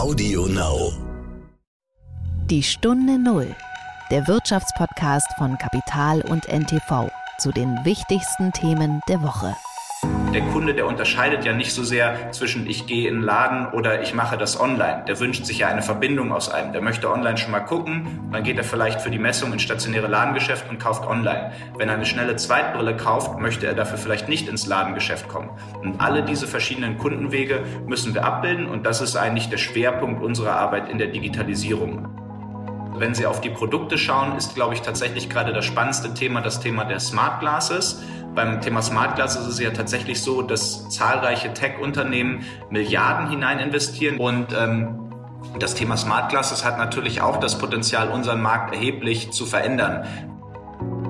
Audio Now. Die Stunde Null, der Wirtschaftspodcast von Kapital und NTV zu den wichtigsten Themen der Woche. Der Kunde, der unterscheidet ja nicht so sehr zwischen ich gehe in den Laden oder ich mache das online. Der wünscht sich ja eine Verbindung aus einem. Der möchte online schon mal gucken, dann geht er vielleicht für die Messung ins stationäre Ladengeschäft und kauft online. Wenn er eine schnelle Zweitbrille kauft, möchte er dafür vielleicht nicht ins Ladengeschäft kommen. Und alle diese verschiedenen Kundenwege müssen wir abbilden und das ist eigentlich der Schwerpunkt unserer Arbeit in der Digitalisierung. Wenn Sie auf die Produkte schauen, ist, glaube ich, tatsächlich gerade das spannendste Thema das Thema der Smart Glasses. Beim Thema Smart Glass ist es ja tatsächlich so, dass zahlreiche Tech-Unternehmen Milliarden hinein investieren und ähm, das Thema Smart Glasses hat natürlich auch das Potenzial, unseren Markt erheblich zu verändern.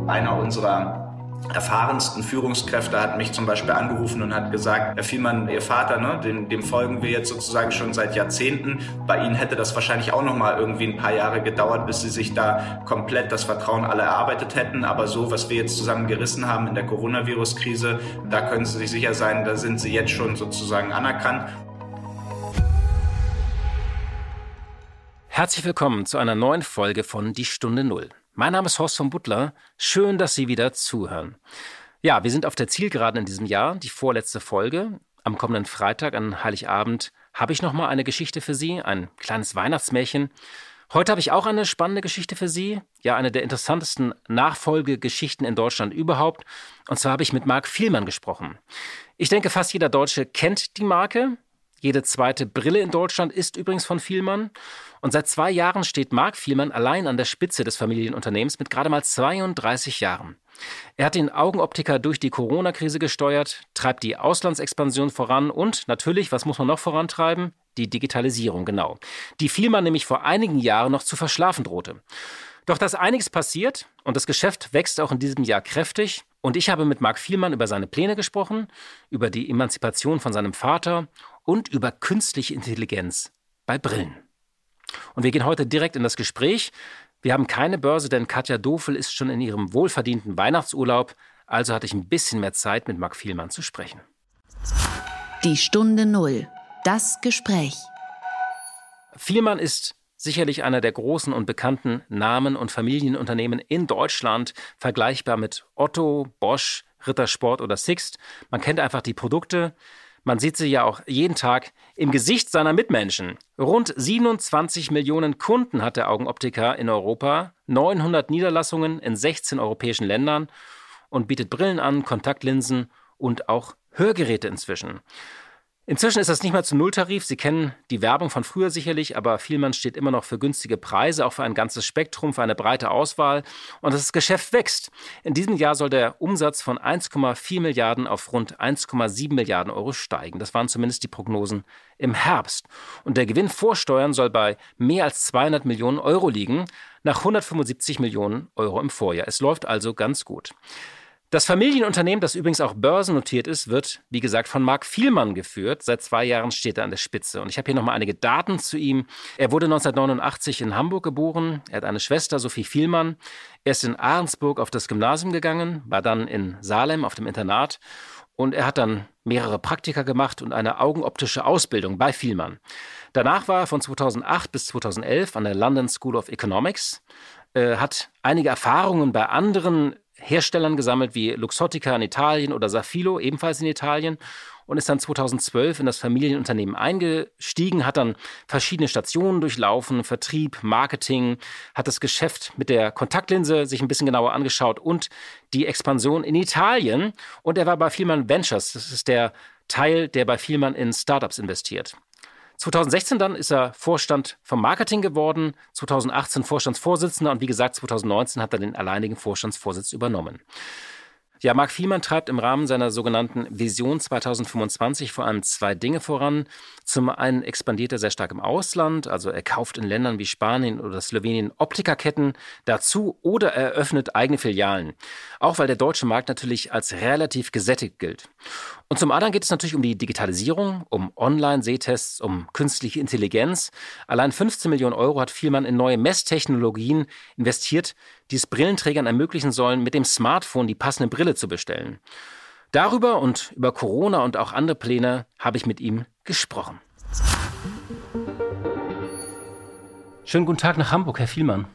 Einer unserer erfahrensten Führungskräfte hat mich zum Beispiel angerufen und hat gesagt, Herr Vielmann, Ihr Vater, ne, dem, dem folgen wir jetzt sozusagen schon seit Jahrzehnten. Bei Ihnen hätte das wahrscheinlich auch noch mal irgendwie ein paar Jahre gedauert, bis Sie sich da komplett das Vertrauen alle erarbeitet hätten. Aber so, was wir jetzt zusammen gerissen haben in der Coronavirus-Krise, da können Sie sich sicher sein, da sind Sie jetzt schon sozusagen anerkannt. Herzlich willkommen zu einer neuen Folge von Die Stunde Null. Mein Name ist Horst von Butler. Schön, dass Sie wieder zuhören. Ja, wir sind auf der Zielgeraden in diesem Jahr, die vorletzte Folge. Am kommenden Freitag, an Heiligabend, habe ich nochmal eine Geschichte für Sie, ein kleines Weihnachtsmärchen. Heute habe ich auch eine spannende Geschichte für Sie, ja, eine der interessantesten Nachfolgegeschichten in Deutschland überhaupt. Und zwar habe ich mit Marc Vielmann gesprochen. Ich denke, fast jeder Deutsche kennt die Marke. Jede zweite Brille in Deutschland ist übrigens von Vielmann. Und seit zwei Jahren steht Marc Vielmann allein an der Spitze des Familienunternehmens mit gerade mal 32 Jahren. Er hat den Augenoptiker durch die Corona-Krise gesteuert, treibt die Auslandsexpansion voran und natürlich, was muss man noch vorantreiben? Die Digitalisierung, genau. Die Vielmann nämlich vor einigen Jahren noch zu verschlafen drohte. Doch dass einiges passiert und das Geschäft wächst auch in diesem Jahr kräftig. Und ich habe mit Marc Vielmann über seine Pläne gesprochen, über die Emanzipation von seinem Vater und über künstliche Intelligenz bei Brillen. Und wir gehen heute direkt in das Gespräch. Wir haben keine Börse, denn Katja Dofel ist schon in ihrem wohlverdienten Weihnachtsurlaub. Also hatte ich ein bisschen mehr Zeit, mit Marc Vielmann zu sprechen. Die Stunde Null. Das Gespräch. Vielmann ist sicherlich einer der großen und bekannten Namen und Familienunternehmen in Deutschland, vergleichbar mit Otto, Bosch, Rittersport oder Sixt. Man kennt einfach die Produkte. Man sieht sie ja auch jeden Tag im Gesicht seiner Mitmenschen. Rund 27 Millionen Kunden hat der Augenoptiker in Europa, 900 Niederlassungen in 16 europäischen Ländern und bietet Brillen an, Kontaktlinsen und auch Hörgeräte inzwischen. Inzwischen ist das nicht mehr zu Nulltarif. Sie kennen die Werbung von früher sicherlich, aber Vielmann steht immer noch für günstige Preise, auch für ein ganzes Spektrum, für eine breite Auswahl. Und das Geschäft wächst. In diesem Jahr soll der Umsatz von 1,4 Milliarden auf rund 1,7 Milliarden Euro steigen. Das waren zumindest die Prognosen im Herbst. Und der Gewinn vor Steuern soll bei mehr als 200 Millionen Euro liegen, nach 175 Millionen Euro im Vorjahr. Es läuft also ganz gut. Das Familienunternehmen, das übrigens auch börsennotiert ist, wird, wie gesagt, von Marc Vielmann geführt. Seit zwei Jahren steht er an der Spitze. Und ich habe hier nochmal einige Daten zu ihm. Er wurde 1989 in Hamburg geboren. Er hat eine Schwester, Sophie Vielmann. Er ist in Ahrensburg auf das Gymnasium gegangen, war dann in Salem auf dem Internat. Und er hat dann mehrere Praktika gemacht und eine augenoptische Ausbildung bei Vielmann. Danach war er von 2008 bis 2011 an der London School of Economics, äh, hat einige Erfahrungen bei anderen Herstellern gesammelt wie Luxottica in Italien oder Safilo, ebenfalls in Italien, und ist dann 2012 in das Familienunternehmen eingestiegen, hat dann verschiedene Stationen durchlaufen, Vertrieb, Marketing, hat das Geschäft mit der Kontaktlinse sich ein bisschen genauer angeschaut und die Expansion in Italien. Und er war bei Vielmann Ventures, das ist der Teil, der bei Vielmann in Startups investiert. 2016 dann ist er Vorstand vom Marketing geworden, 2018 Vorstandsvorsitzender und wie gesagt 2019 hat er den alleinigen Vorstandsvorsitz übernommen. Ja, Marc Vielmann treibt im Rahmen seiner sogenannten Vision 2025 vor allem zwei Dinge voran. Zum einen expandiert er sehr stark im Ausland, also er kauft in Ländern wie Spanien oder Slowenien Optikerketten dazu oder er eröffnet eigene Filialen. Auch weil der deutsche Markt natürlich als relativ gesättigt gilt. Und zum anderen geht es natürlich um die Digitalisierung, um Online-Sehtests, um künstliche Intelligenz. Allein 15 Millionen Euro hat Vielmann in neue Messtechnologien investiert, die es Brillenträgern ermöglichen sollen, mit dem Smartphone die passende Brille zu bestellen. Darüber und über Corona und auch andere Pläne habe ich mit ihm gesprochen. Schönen guten Tag nach Hamburg, Herr Vielmann.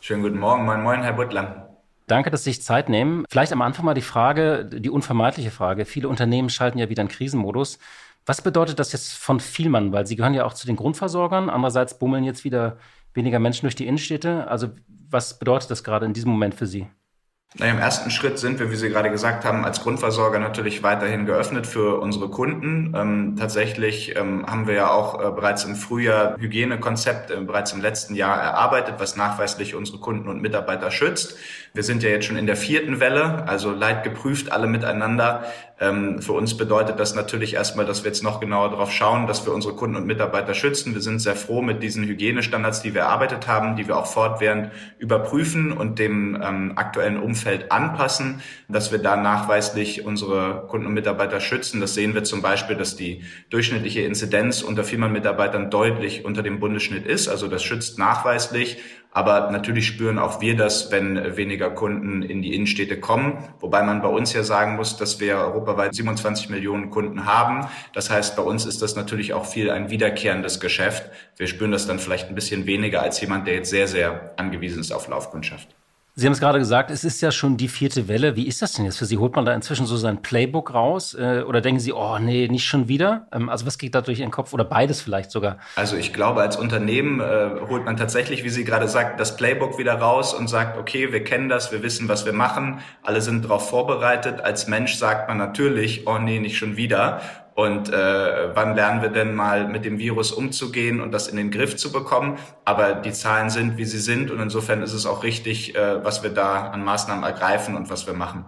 Schönen guten Morgen, moin moin, Herr Butler. Danke, dass Sie sich Zeit nehmen. Vielleicht am Anfang mal die Frage, die unvermeidliche Frage. Viele Unternehmen schalten ja wieder in Krisenmodus. Was bedeutet das jetzt von Vielmann? Weil Sie gehören ja auch zu den Grundversorgern. Andererseits bummeln jetzt wieder weniger Menschen durch die Innenstädte. Also was bedeutet das gerade in diesem Moment für Sie? Na, Im ersten Schritt sind wir, wie Sie gerade gesagt haben, als Grundversorger natürlich weiterhin geöffnet für unsere Kunden. Ähm, tatsächlich ähm, haben wir ja auch äh, bereits im Frühjahr Hygienekonzept äh, bereits im letzten Jahr erarbeitet, was nachweislich unsere Kunden und Mitarbeiter schützt. Wir sind ja jetzt schon in der vierten Welle, also leidgeprüft alle miteinander. Ähm, für uns bedeutet das natürlich erstmal, dass wir jetzt noch genauer darauf schauen, dass wir unsere Kunden und Mitarbeiter schützen. Wir sind sehr froh mit diesen Hygienestandards, die wir erarbeitet haben, die wir auch fortwährend überprüfen und dem ähm, aktuellen Umfeld anpassen, dass wir da nachweislich unsere Kunden und Mitarbeiter schützen. Das sehen wir zum Beispiel, dass die durchschnittliche Inzidenz unter Firmenmitarbeitern deutlich unter dem Bundesschnitt ist. Also das schützt nachweislich. Aber natürlich spüren auch wir das, wenn weniger Kunden in die Innenstädte kommen. Wobei man bei uns ja sagen muss, dass wir europaweit 27 Millionen Kunden haben. Das heißt, bei uns ist das natürlich auch viel ein wiederkehrendes Geschäft. Wir spüren das dann vielleicht ein bisschen weniger als jemand, der jetzt sehr, sehr angewiesen ist auf Laufkundschaft. Sie haben es gerade gesagt, es ist ja schon die vierte Welle. Wie ist das denn jetzt für Sie? Holt man da inzwischen so sein Playbook raus? Äh, oder denken Sie, oh nee, nicht schon wieder? Ähm, also was geht da durch Ihren Kopf? Oder beides vielleicht sogar? Also ich glaube, als Unternehmen äh, holt man tatsächlich, wie Sie gerade sagt, das Playbook wieder raus und sagt, okay, wir kennen das, wir wissen, was wir machen, alle sind darauf vorbereitet. Als Mensch sagt man natürlich, oh nee, nicht schon wieder. Und äh, wann lernen wir denn mal mit dem Virus umzugehen und das in den Griff zu bekommen? Aber die Zahlen sind, wie sie sind. Und insofern ist es auch richtig, äh, was wir da an Maßnahmen ergreifen und was wir machen.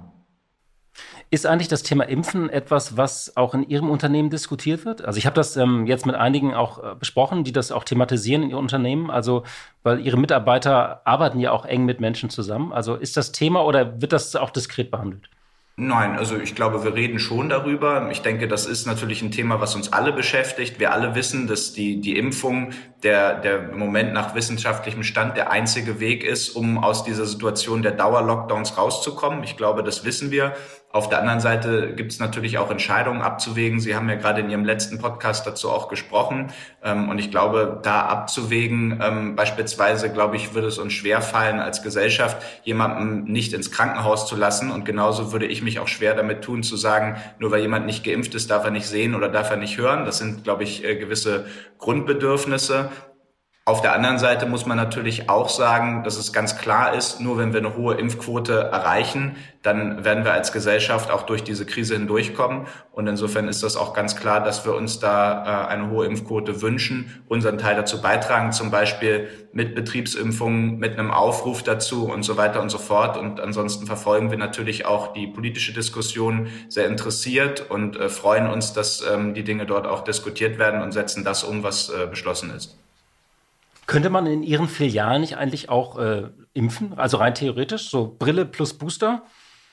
Ist eigentlich das Thema Impfen etwas, was auch in Ihrem Unternehmen diskutiert wird? Also ich habe das ähm, jetzt mit einigen auch äh, besprochen, die das auch thematisieren in Ihrem Unternehmen. Also weil Ihre Mitarbeiter arbeiten ja auch eng mit Menschen zusammen. Also ist das Thema oder wird das auch diskret behandelt? Nein, also ich glaube, wir reden schon darüber. Ich denke, das ist natürlich ein Thema, was uns alle beschäftigt. Wir alle wissen, dass die, die Impfung der, der im Moment nach wissenschaftlichem Stand der einzige Weg ist, um aus dieser Situation der Dauerlockdowns rauszukommen. Ich glaube, das wissen wir. Auf der anderen Seite gibt es natürlich auch Entscheidungen abzuwägen. Sie haben ja gerade in Ihrem letzten Podcast dazu auch gesprochen. Ähm, und ich glaube, da abzuwägen, ähm, beispielsweise, glaube ich, würde es uns schwer fallen, als Gesellschaft jemanden nicht ins Krankenhaus zu lassen. Und genauso würde ich mich auch schwer damit tun, zu sagen, nur weil jemand nicht geimpft ist, darf er nicht sehen oder darf er nicht hören. Das sind, glaube ich, äh, gewisse Grundbedürfnisse. Auf der anderen Seite muss man natürlich auch sagen, dass es ganz klar ist, nur wenn wir eine hohe Impfquote erreichen, dann werden wir als Gesellschaft auch durch diese Krise hindurchkommen. Und insofern ist das auch ganz klar, dass wir uns da äh, eine hohe Impfquote wünschen, unseren Teil dazu beitragen, zum Beispiel mit Betriebsimpfungen, mit einem Aufruf dazu und so weiter und so fort. Und ansonsten verfolgen wir natürlich auch die politische Diskussion sehr interessiert und äh, freuen uns, dass ähm, die Dinge dort auch diskutiert werden und setzen das um, was äh, beschlossen ist. Könnte man in Ihren Filialen nicht eigentlich auch äh, impfen? Also rein theoretisch, so Brille plus Booster?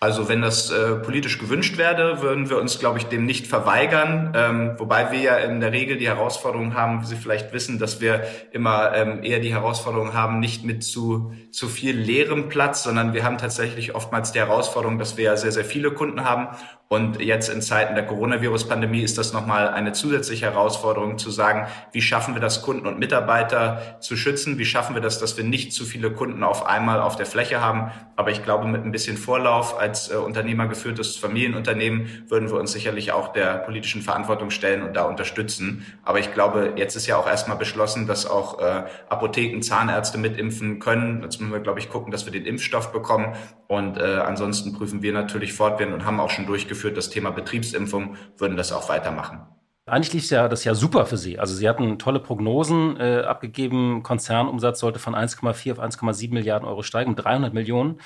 Also wenn das äh, politisch gewünscht werde, würden wir uns, glaube ich, dem nicht verweigern. Ähm, wobei wir ja in der Regel die Herausforderung haben, wie Sie vielleicht wissen, dass wir immer ähm, eher die Herausforderung haben, nicht mit zu, zu viel leerem Platz, sondern wir haben tatsächlich oftmals die Herausforderung, dass wir ja sehr, sehr viele Kunden haben und jetzt in Zeiten der Coronavirus-Pandemie ist das nochmal eine zusätzliche Herausforderung zu sagen, wie schaffen wir das, Kunden und Mitarbeiter zu schützen? Wie schaffen wir das, dass wir nicht zu viele Kunden auf einmal auf der Fläche haben? Aber ich glaube, mit ein bisschen Vorlauf als äh, unternehmergeführtes Familienunternehmen würden wir uns sicherlich auch der politischen Verantwortung stellen und da unterstützen. Aber ich glaube, jetzt ist ja auch erstmal beschlossen, dass auch äh, Apotheken, Zahnärzte mitimpfen können. Jetzt müssen wir, glaube ich, gucken, dass wir den Impfstoff bekommen. Und äh, ansonsten prüfen wir natürlich fortwährend und haben auch schon durchgeführt, durchgeführt, das Thema Betriebsimpfung, würden das auch weitermachen. Eigentlich lief ja das ja super für Sie. Also Sie hatten tolle Prognosen äh, abgegeben. Konzernumsatz sollte von 1,4 auf 1,7 Milliarden Euro steigen, um 300 Millionen.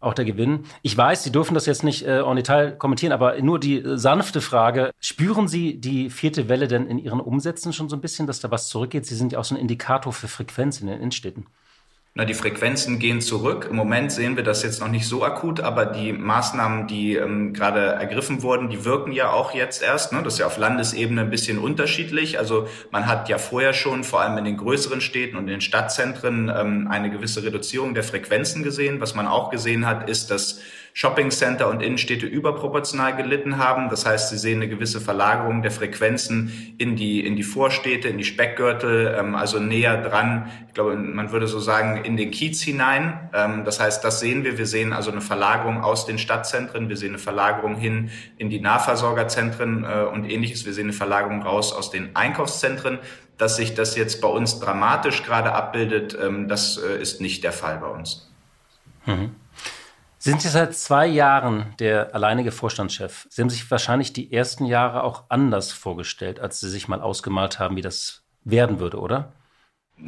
Auch der Gewinn. Ich weiß, Sie dürfen das jetzt nicht äh, en Detail kommentieren, aber nur die äh, sanfte Frage. Spüren Sie die vierte Welle denn in Ihren Umsätzen schon so ein bisschen, dass da was zurückgeht? Sie sind ja auch so ein Indikator für Frequenz in den Innenstädten. Na, die Frequenzen gehen zurück. Im Moment sehen wir das jetzt noch nicht so akut, aber die Maßnahmen, die ähm, gerade ergriffen wurden, die wirken ja auch jetzt erst. Ne? Das ist ja auf Landesebene ein bisschen unterschiedlich. Also man hat ja vorher schon, vor allem in den größeren Städten und in den Stadtzentren, ähm, eine gewisse Reduzierung der Frequenzen gesehen. Was man auch gesehen hat, ist, dass Shoppingcenter und Innenstädte überproportional gelitten haben. Das heißt, Sie sehen eine gewisse Verlagerung der Frequenzen in die, in die Vorstädte, in die Speckgürtel, ähm, also näher dran. Ich glaube, man würde so sagen, in den Kiez hinein. Ähm, das heißt, das sehen wir. Wir sehen also eine Verlagerung aus den Stadtzentren. Wir sehen eine Verlagerung hin in die Nahversorgerzentren äh, und ähnliches. Wir sehen eine Verlagerung raus aus den Einkaufszentren. Dass sich das jetzt bei uns dramatisch gerade abbildet, ähm, das äh, ist nicht der Fall bei uns. Mhm. Sind Sie seit zwei Jahren der alleinige Vorstandschef? Sie haben sich wahrscheinlich die ersten Jahre auch anders vorgestellt, als Sie sich mal ausgemalt haben, wie das werden würde, oder?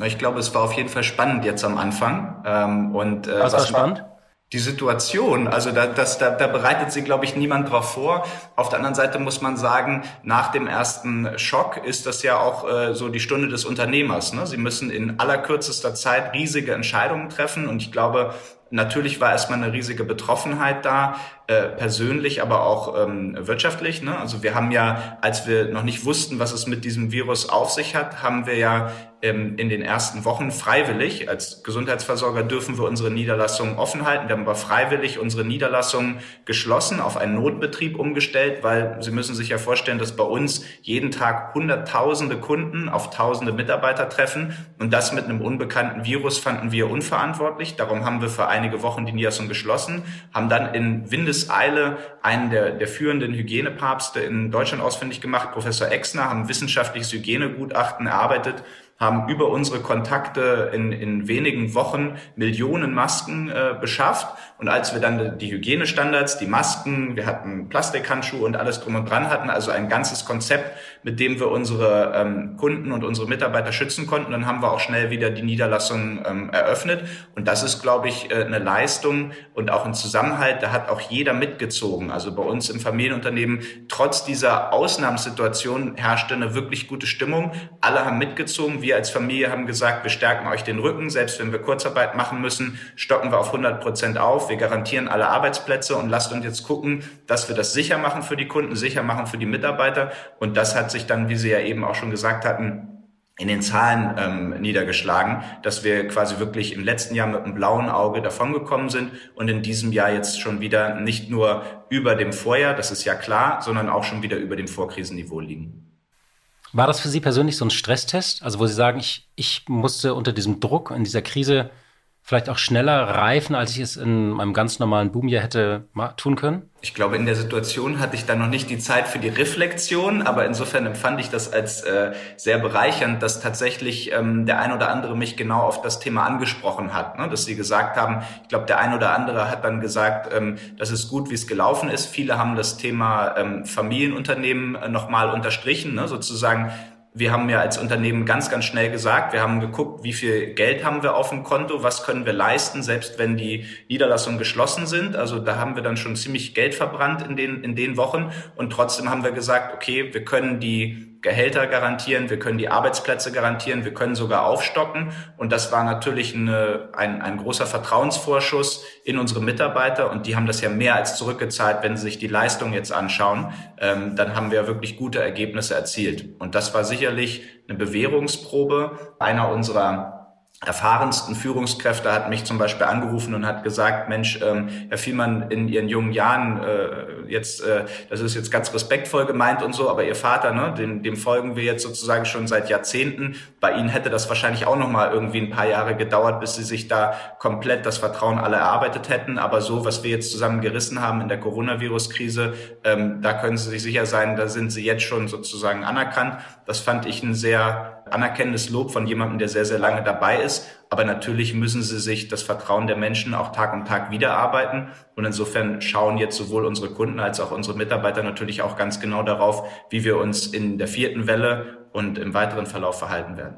Ich glaube, es war auf jeden Fall spannend jetzt am Anfang. Ähm, und, äh, was, was war spannend? die Situation. Also da, das, da, da bereitet sich, glaube ich, niemand drauf vor. Auf der anderen Seite muss man sagen, nach dem ersten Schock ist das ja auch äh, so die Stunde des Unternehmers. Ne? Sie müssen in allerkürzester Zeit riesige Entscheidungen treffen. Und ich glaube, Natürlich war erstmal eine riesige Betroffenheit da, äh, persönlich, aber auch ähm, wirtschaftlich. Ne? Also wir haben ja, als wir noch nicht wussten, was es mit diesem Virus auf sich hat, haben wir ja in den ersten Wochen freiwillig, als Gesundheitsversorger dürfen wir unsere Niederlassungen offen halten. Wir haben aber freiwillig unsere Niederlassungen geschlossen, auf einen Notbetrieb umgestellt, weil Sie müssen sich ja vorstellen, dass bei uns jeden Tag Hunderttausende Kunden auf Tausende Mitarbeiter treffen. Und das mit einem unbekannten Virus fanden wir unverantwortlich. Darum haben wir für einige Wochen die Niederlassung geschlossen, haben dann in Windes Windeseile einen der, der führenden Hygienepapste in Deutschland ausfindig gemacht, Professor Exner, haben wissenschaftliches Hygienegutachten erarbeitet haben über unsere Kontakte in, in wenigen Wochen Millionen Masken äh, beschafft. Und als wir dann die Hygienestandards, die Masken, wir hatten Plastikhandschuhe und alles drum und dran hatten, also ein ganzes Konzept, mit dem wir unsere ähm, Kunden und unsere Mitarbeiter schützen konnten, dann haben wir auch schnell wieder die Niederlassung ähm, eröffnet. Und das ist, glaube ich, äh, eine Leistung und auch ein Zusammenhalt, da hat auch jeder mitgezogen. Also bei uns im Familienunternehmen, trotz dieser Ausnahmesituation herrschte eine wirklich gute Stimmung. Alle haben mitgezogen wir als Familie haben gesagt, wir stärken euch den Rücken, selbst wenn wir Kurzarbeit machen müssen, stocken wir auf 100 Prozent auf, wir garantieren alle Arbeitsplätze und lasst uns jetzt gucken, dass wir das sicher machen für die Kunden, sicher machen für die Mitarbeiter. Und das hat sich dann, wie Sie ja eben auch schon gesagt hatten, in den Zahlen ähm, niedergeschlagen, dass wir quasi wirklich im letzten Jahr mit einem blauen Auge davongekommen sind und in diesem Jahr jetzt schon wieder nicht nur über dem Vorjahr, das ist ja klar, sondern auch schon wieder über dem Vorkrisenniveau liegen. War das für Sie persönlich so ein Stresstest? Also, wo Sie sagen, ich, ich musste unter diesem Druck, in dieser Krise vielleicht auch schneller reifen, als ich es in meinem ganz normalen Boomjahr hätte tun können? Ich glaube, in der Situation hatte ich dann noch nicht die Zeit für die Reflexion, aber insofern empfand ich das als äh, sehr bereichernd, dass tatsächlich ähm, der ein oder andere mich genau auf das Thema angesprochen hat, ne? dass sie gesagt haben, ich glaube, der ein oder andere hat dann gesagt, ähm, das ist gut, wie es gelaufen ist. Viele haben das Thema ähm, Familienunternehmen äh, nochmal unterstrichen, ne? sozusagen wir haben ja als Unternehmen ganz, ganz schnell gesagt, wir haben geguckt, wie viel Geld haben wir auf dem Konto, was können wir leisten, selbst wenn die Niederlassungen geschlossen sind. Also da haben wir dann schon ziemlich Geld verbrannt in den, in den Wochen. Und trotzdem haben wir gesagt, okay, wir können die Gehälter garantieren, wir können die Arbeitsplätze garantieren, wir können sogar aufstocken. Und das war natürlich eine, ein, ein großer Vertrauensvorschuss in unsere Mitarbeiter. Und die haben das ja mehr als zurückgezahlt, wenn sie sich die Leistung jetzt anschauen. Ähm, dann haben wir wirklich gute Ergebnisse erzielt. Und das war sicherlich eine Bewährungsprobe einer unserer erfahrensten Führungskräfte hat mich zum Beispiel angerufen und hat gesagt, Mensch, ähm, Herr Vielmann, in Ihren jungen Jahren, äh, jetzt, äh, das ist jetzt ganz respektvoll gemeint und so, aber Ihr Vater, ne, dem, dem folgen wir jetzt sozusagen schon seit Jahrzehnten. Bei Ihnen hätte das wahrscheinlich auch noch mal irgendwie ein paar Jahre gedauert, bis Sie sich da komplett das Vertrauen alle erarbeitet hätten. Aber so, was wir jetzt zusammen gerissen haben in der Coronavirus-Krise, ähm, da können Sie sich sicher sein, da sind Sie jetzt schon sozusagen anerkannt. Das fand ich ein sehr anerkennendes Lob von jemandem, der sehr, sehr lange dabei ist. Aber natürlich müssen sie sich das Vertrauen der Menschen auch Tag um Tag wiederarbeiten. Und insofern schauen jetzt sowohl unsere Kunden als auch unsere Mitarbeiter natürlich auch ganz genau darauf, wie wir uns in der vierten Welle und im weiteren Verlauf verhalten werden.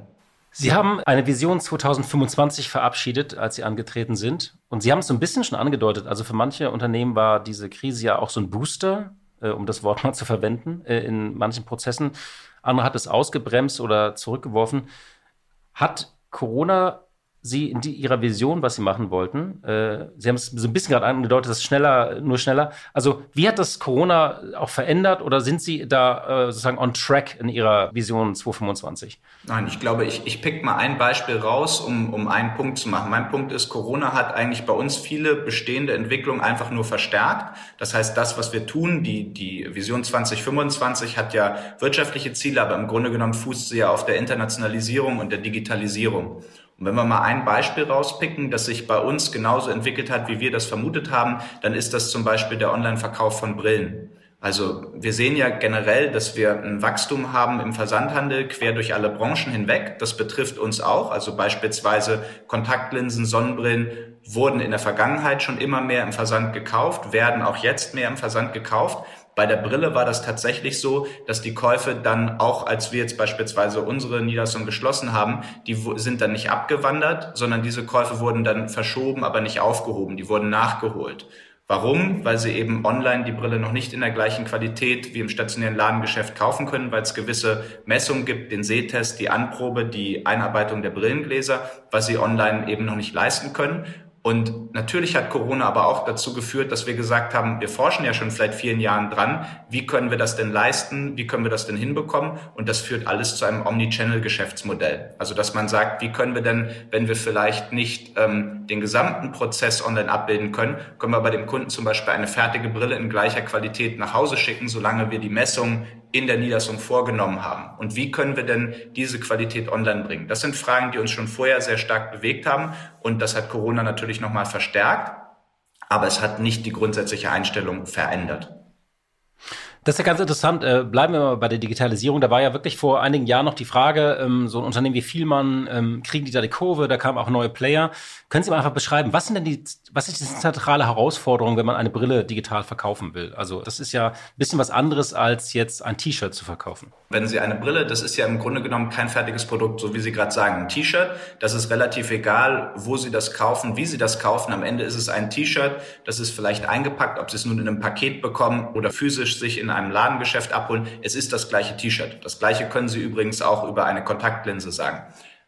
Sie haben eine Vision 2025 verabschiedet, als Sie angetreten sind. Und Sie haben es so ein bisschen schon angedeutet. Also für manche Unternehmen war diese Krise ja auch so ein Booster, äh, um das Wort mal zu verwenden, äh, in manchen Prozessen andere hat es ausgebremst oder zurückgeworfen. Hat Corona Sie in die, Ihrer Vision, was Sie machen wollten? Äh, Sie haben es so ein bisschen gerade angedeutet, das schneller, nur schneller. Also wie hat das Corona auch verändert oder sind Sie da äh, sozusagen on track in Ihrer Vision 2025? Nein, ich glaube, ich, ich pick mal ein Beispiel raus, um, um einen Punkt zu machen. Mein Punkt ist, Corona hat eigentlich bei uns viele bestehende Entwicklungen einfach nur verstärkt. Das heißt, das, was wir tun, die, die Vision 2025 hat ja wirtschaftliche Ziele, aber im Grunde genommen fußt sie ja auf der Internationalisierung und der Digitalisierung. Und wenn wir mal ein Beispiel rauspicken, das sich bei uns genauso entwickelt hat, wie wir das vermutet haben, dann ist das zum Beispiel der Online-Verkauf von Brillen. Also wir sehen ja generell, dass wir ein Wachstum haben im Versandhandel quer durch alle Branchen hinweg. Das betrifft uns auch. Also beispielsweise Kontaktlinsen, Sonnenbrillen wurden in der Vergangenheit schon immer mehr im Versand gekauft, werden auch jetzt mehr im Versand gekauft. Bei der Brille war das tatsächlich so, dass die Käufe dann auch, als wir jetzt beispielsweise unsere Niederlassung geschlossen haben, die sind dann nicht abgewandert, sondern diese Käufe wurden dann verschoben, aber nicht aufgehoben. Die wurden nachgeholt. Warum? Weil sie eben online die Brille noch nicht in der gleichen Qualität wie im stationären Ladengeschäft kaufen können, weil es gewisse Messungen gibt, den Sehtest, die Anprobe, die Einarbeitung der Brillengläser, was sie online eben noch nicht leisten können. Und natürlich hat Corona aber auch dazu geführt, dass wir gesagt haben, wir forschen ja schon seit vielen Jahren dran, wie können wir das denn leisten, wie können wir das denn hinbekommen? Und das führt alles zu einem Omnichannel-Geschäftsmodell. Also dass man sagt, wie können wir denn, wenn wir vielleicht nicht ähm, den gesamten Prozess online abbilden können, können wir bei dem Kunden zum Beispiel eine fertige Brille in gleicher Qualität nach Hause schicken, solange wir die Messung in der Niederlassung vorgenommen haben. Und wie können wir denn diese Qualität online bringen? Das sind Fragen, die uns schon vorher sehr stark bewegt haben. Und das hat Corona natürlich nochmal verstärkt. Aber es hat nicht die grundsätzliche Einstellung verändert. Das ist ja ganz interessant. Äh, bleiben wir mal bei der Digitalisierung. Da war ja wirklich vor einigen Jahren noch die Frage, ähm, so ein Unternehmen wie Vielmann, ähm, kriegen die da die Kurve? Da kamen auch neue Player. Können Sie mal einfach beschreiben, was sind denn die, was ist die zentrale Herausforderung, wenn man eine Brille digital verkaufen will? Also das ist ja ein bisschen was anderes, als jetzt ein T-Shirt zu verkaufen. Wenn Sie eine Brille, das ist ja im Grunde genommen kein fertiges Produkt, so wie Sie gerade sagen. Ein T-Shirt, das ist relativ egal, wo Sie das kaufen, wie Sie das kaufen. Am Ende ist es ein T-Shirt, das ist vielleicht eingepackt, ob Sie es nun in einem Paket bekommen oder physisch sich in einem Ladengeschäft abholen. Es ist das gleiche T-Shirt. Das gleiche können Sie übrigens auch über eine Kontaktlinse sagen.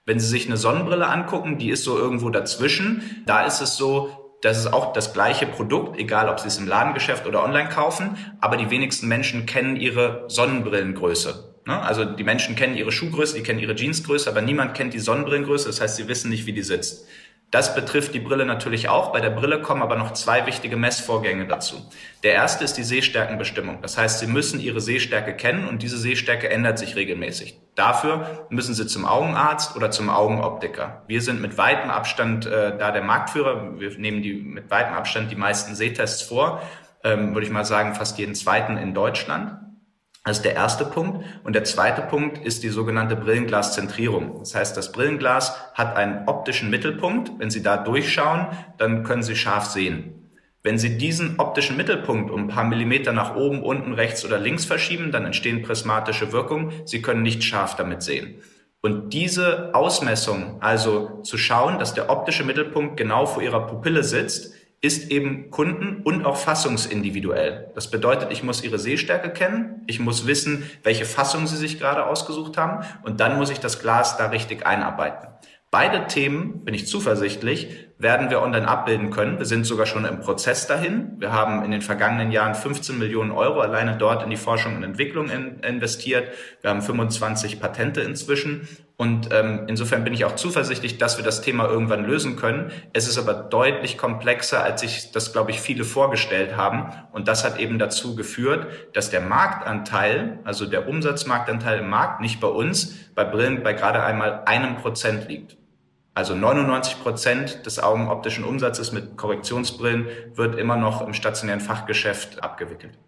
Wenn Sie sich eine Sonnenbrille angucken, die ist so irgendwo dazwischen. Da ist es so, das ist auch das gleiche Produkt, egal ob Sie es im Ladengeschäft oder online kaufen, aber die wenigsten Menschen kennen ihre Sonnenbrillengröße. Ne? Also die Menschen kennen ihre Schuhgröße, die kennen ihre Jeansgröße, aber niemand kennt die Sonnenbrillengröße, das heißt, sie wissen nicht, wie die sitzt. Das betrifft die Brille natürlich auch. Bei der Brille kommen aber noch zwei wichtige Messvorgänge dazu. Der erste ist die Sehstärkenbestimmung. Das heißt, Sie müssen Ihre Sehstärke kennen und diese Sehstärke ändert sich regelmäßig. Dafür müssen Sie zum Augenarzt oder zum Augenoptiker. Wir sind mit weitem Abstand äh, da der Marktführer. Wir nehmen die mit weitem Abstand die meisten Sehtests vor. Ähm, würde ich mal sagen, fast jeden zweiten in Deutschland. Das ist der erste Punkt. Und der zweite Punkt ist die sogenannte Brillenglaszentrierung. Das heißt, das Brillenglas hat einen optischen Mittelpunkt. Wenn Sie da durchschauen, dann können Sie scharf sehen. Wenn Sie diesen optischen Mittelpunkt um ein paar Millimeter nach oben, unten, rechts oder links verschieben, dann entstehen prismatische Wirkungen. Sie können nicht scharf damit sehen. Und diese Ausmessung, also zu schauen, dass der optische Mittelpunkt genau vor Ihrer Pupille sitzt, ist eben kunden- und auch fassungsindividuell. Das bedeutet, ich muss ihre Sehstärke kennen, ich muss wissen, welche Fassung sie sich gerade ausgesucht haben und dann muss ich das Glas da richtig einarbeiten. Beide Themen, bin ich zuversichtlich, werden wir online abbilden können. Wir sind sogar schon im Prozess dahin. Wir haben in den vergangenen Jahren 15 Millionen Euro alleine dort in die Forschung und Entwicklung in, investiert. Wir haben 25 Patente inzwischen. Und ähm, insofern bin ich auch zuversichtlich, dass wir das Thema irgendwann lösen können. Es ist aber deutlich komplexer, als sich das, glaube ich, viele vorgestellt haben. Und das hat eben dazu geführt, dass der Marktanteil, also der Umsatzmarktanteil im Markt, nicht bei uns, bei Brillen bei gerade einmal einem Prozent liegt. Also 99 Prozent des augenoptischen Umsatzes mit Korrektionsbrillen wird immer noch im stationären Fachgeschäft abgewickelt.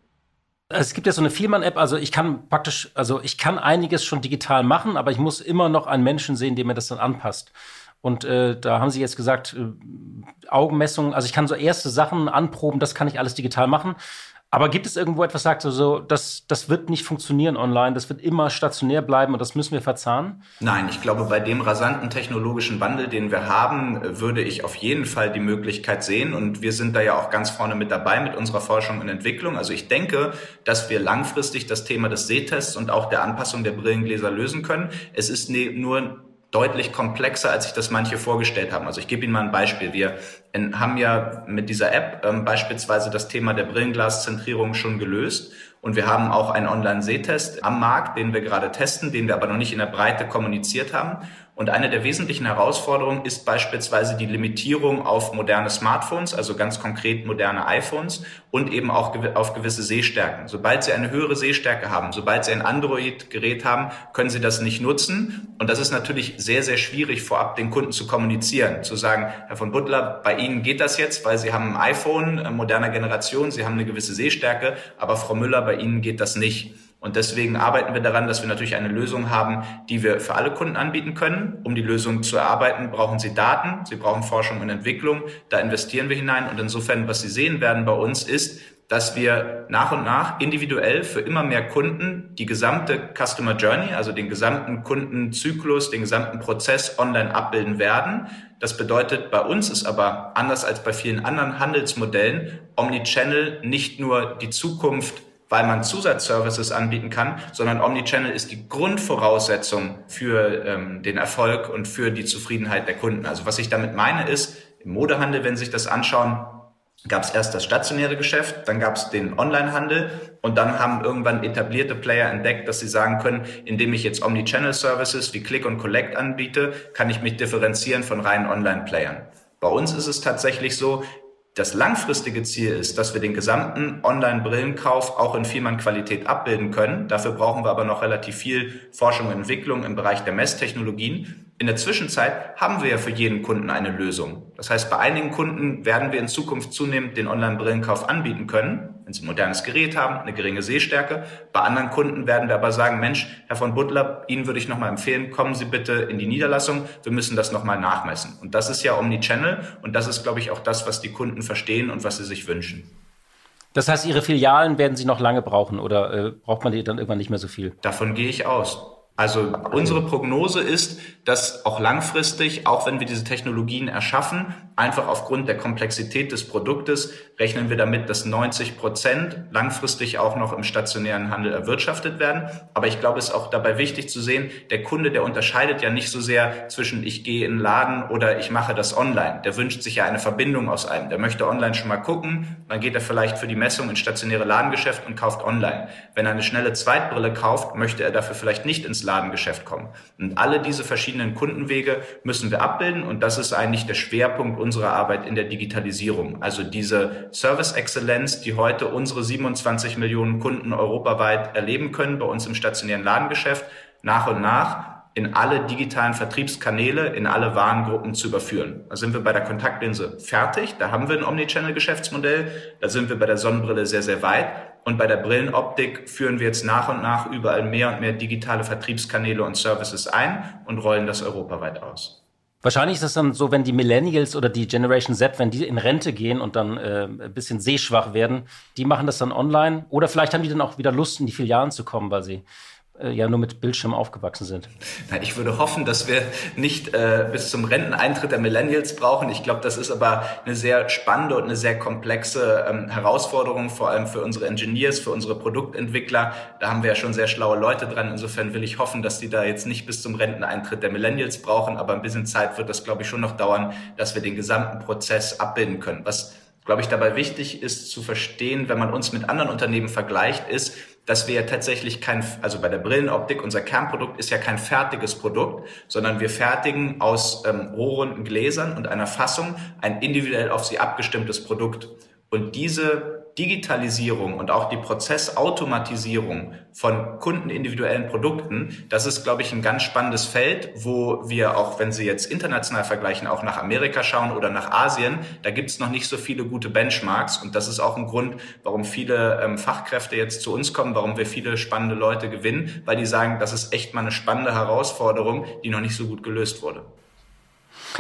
Es gibt ja so eine Vielmann-App, also ich kann praktisch, also ich kann einiges schon digital machen, aber ich muss immer noch einen Menschen sehen, der mir das dann anpasst. Und äh, da haben Sie jetzt gesagt, äh, Augenmessungen, also ich kann so erste Sachen anproben, das kann ich alles digital machen. Aber gibt es irgendwo etwas, sagt so, das, das wird nicht funktionieren online, das wird immer stationär bleiben und das müssen wir verzahnen? Nein, ich glaube, bei dem rasanten technologischen Wandel, den wir haben, würde ich auf jeden Fall die Möglichkeit sehen und wir sind da ja auch ganz vorne mit dabei mit unserer Forschung und Entwicklung. Also ich denke, dass wir langfristig das Thema des Sehtests und auch der Anpassung der Brillengläser lösen können. Es ist ne, nur deutlich komplexer, als sich das manche vorgestellt haben. Also ich gebe Ihnen mal ein Beispiel. Wir haben ja mit dieser App ähm, beispielsweise das Thema der Brillenglaszentrierung schon gelöst. Und wir haben auch einen Online-Sehtest am Markt, den wir gerade testen, den wir aber noch nicht in der Breite kommuniziert haben. Und eine der wesentlichen Herausforderungen ist beispielsweise die Limitierung auf moderne Smartphones, also ganz konkret moderne iPhones und eben auch auf gewisse Sehstärken. Sobald Sie eine höhere Sehstärke haben, sobald Sie ein Android-Gerät haben, können Sie das nicht nutzen. Und das ist natürlich sehr, sehr schwierig vorab den Kunden zu kommunizieren, zu sagen, Herr von Butler, bei Ihnen geht das jetzt, weil Sie haben ein iPhone äh, moderner Generation, Sie haben eine gewisse Sehstärke, aber Frau Müller, bei Ihnen geht das nicht. Und deswegen arbeiten wir daran, dass wir natürlich eine Lösung haben, die wir für alle Kunden anbieten können. Um die Lösung zu erarbeiten, brauchen Sie Daten, Sie brauchen Forschung und Entwicklung. Da investieren wir hinein. Und insofern, was Sie sehen werden bei uns, ist, dass wir nach und nach individuell für immer mehr Kunden die gesamte Customer Journey, also den gesamten Kundenzyklus, den gesamten Prozess online abbilden werden. Das bedeutet, bei uns ist aber anders als bei vielen anderen Handelsmodellen Omnichannel nicht nur die Zukunft weil man Zusatzservices anbieten kann, sondern Omnichannel ist die Grundvoraussetzung für ähm, den Erfolg und für die Zufriedenheit der Kunden. Also was ich damit meine ist, im Modehandel, wenn Sie sich das anschauen, gab es erst das stationäre Geschäft, dann gab es den Onlinehandel und dann haben irgendwann etablierte Player entdeckt, dass sie sagen können, indem ich jetzt Omnichannel-Services wie Click und Collect anbiete, kann ich mich differenzieren von reinen Online-Playern. Bei uns ist es tatsächlich so, das langfristige Ziel ist, dass wir den gesamten Online-Brillenkauf auch in Vielmann-Qualität abbilden können. Dafür brauchen wir aber noch relativ viel Forschung und Entwicklung im Bereich der Messtechnologien. In der Zwischenzeit haben wir ja für jeden Kunden eine Lösung. Das heißt, bei einigen Kunden werden wir in Zukunft zunehmend den Online-Brillenkauf anbieten können, wenn sie ein modernes Gerät haben, eine geringe Sehstärke. Bei anderen Kunden werden wir aber sagen, Mensch, Herr von Butler, Ihnen würde ich nochmal empfehlen, kommen Sie bitte in die Niederlassung. Wir müssen das nochmal nachmessen. Und das ist ja Omnichannel und das ist, glaube ich, auch das, was die Kunden verstehen und was sie sich wünschen. Das heißt, Ihre Filialen werden Sie noch lange brauchen oder äh, braucht man die dann irgendwann nicht mehr so viel? Davon gehe ich aus. Also unsere Prognose ist, dass auch langfristig, auch wenn wir diese Technologien erschaffen, einfach aufgrund der Komplexität des Produktes rechnen wir damit, dass 90 Prozent langfristig auch noch im stationären Handel erwirtschaftet werden. Aber ich glaube, es ist auch dabei wichtig zu sehen, der Kunde, der unterscheidet ja nicht so sehr zwischen ich gehe in den Laden oder ich mache das online. Der wünscht sich ja eine Verbindung aus einem. Der möchte online schon mal gucken, dann geht er vielleicht für die Messung ins stationäre Ladengeschäft und kauft online. Wenn er eine schnelle Zweitbrille kauft, möchte er dafür vielleicht nicht ins Ladengeschäft kommen. Und alle diese verschiedenen Kundenwege müssen wir abbilden und das ist eigentlich der Schwerpunkt unserer Arbeit in der Digitalisierung. Also diese Service Exzellenz, die heute unsere 27 Millionen Kunden europaweit erleben können bei uns im stationären Ladengeschäft, nach und nach in alle digitalen Vertriebskanäle, in alle Warengruppen zu überführen. Da sind wir bei der Kontaktlinse fertig, da haben wir ein Omnichannel-Geschäftsmodell, da sind wir bei der Sonnenbrille sehr, sehr weit und bei der Brillenoptik führen wir jetzt nach und nach überall mehr und mehr digitale Vertriebskanäle und Services ein und rollen das europaweit aus. Wahrscheinlich ist es dann so, wenn die Millennials oder die Generation Z, wenn die in Rente gehen und dann äh, ein bisschen sehschwach werden, die machen das dann online. Oder vielleicht haben die dann auch wieder Lust, in die Filialen zu kommen, weil sie ja nur mit Bildschirm aufgewachsen sind. Na, ich würde hoffen, dass wir nicht äh, bis zum Renteneintritt der Millennials brauchen. Ich glaube, das ist aber eine sehr spannende und eine sehr komplexe ähm, Herausforderung, vor allem für unsere Engineers, für unsere Produktentwickler. Da haben wir ja schon sehr schlaue Leute dran. Insofern will ich hoffen, dass die da jetzt nicht bis zum Renteneintritt der Millennials brauchen, aber ein bisschen Zeit wird das, glaube ich, schon noch dauern, dass wir den gesamten Prozess abbilden können. Was glaube ich, dabei wichtig ist zu verstehen, wenn man uns mit anderen Unternehmen vergleicht, ist, dass wir tatsächlich kein, also bei der Brillenoptik, unser Kernprodukt ist ja kein fertiges Produkt, sondern wir fertigen aus ähm, rohrunden Gläsern und einer Fassung ein individuell auf sie abgestimmtes Produkt. Und diese Digitalisierung und auch die Prozessautomatisierung von kundenindividuellen Produkten, das ist, glaube ich, ein ganz spannendes Feld, wo wir auch, wenn Sie jetzt international vergleichen, auch nach Amerika schauen oder nach Asien, da gibt es noch nicht so viele gute Benchmarks. Und das ist auch ein Grund, warum viele ähm, Fachkräfte jetzt zu uns kommen, warum wir viele spannende Leute gewinnen, weil die sagen, das ist echt mal eine spannende Herausforderung, die noch nicht so gut gelöst wurde.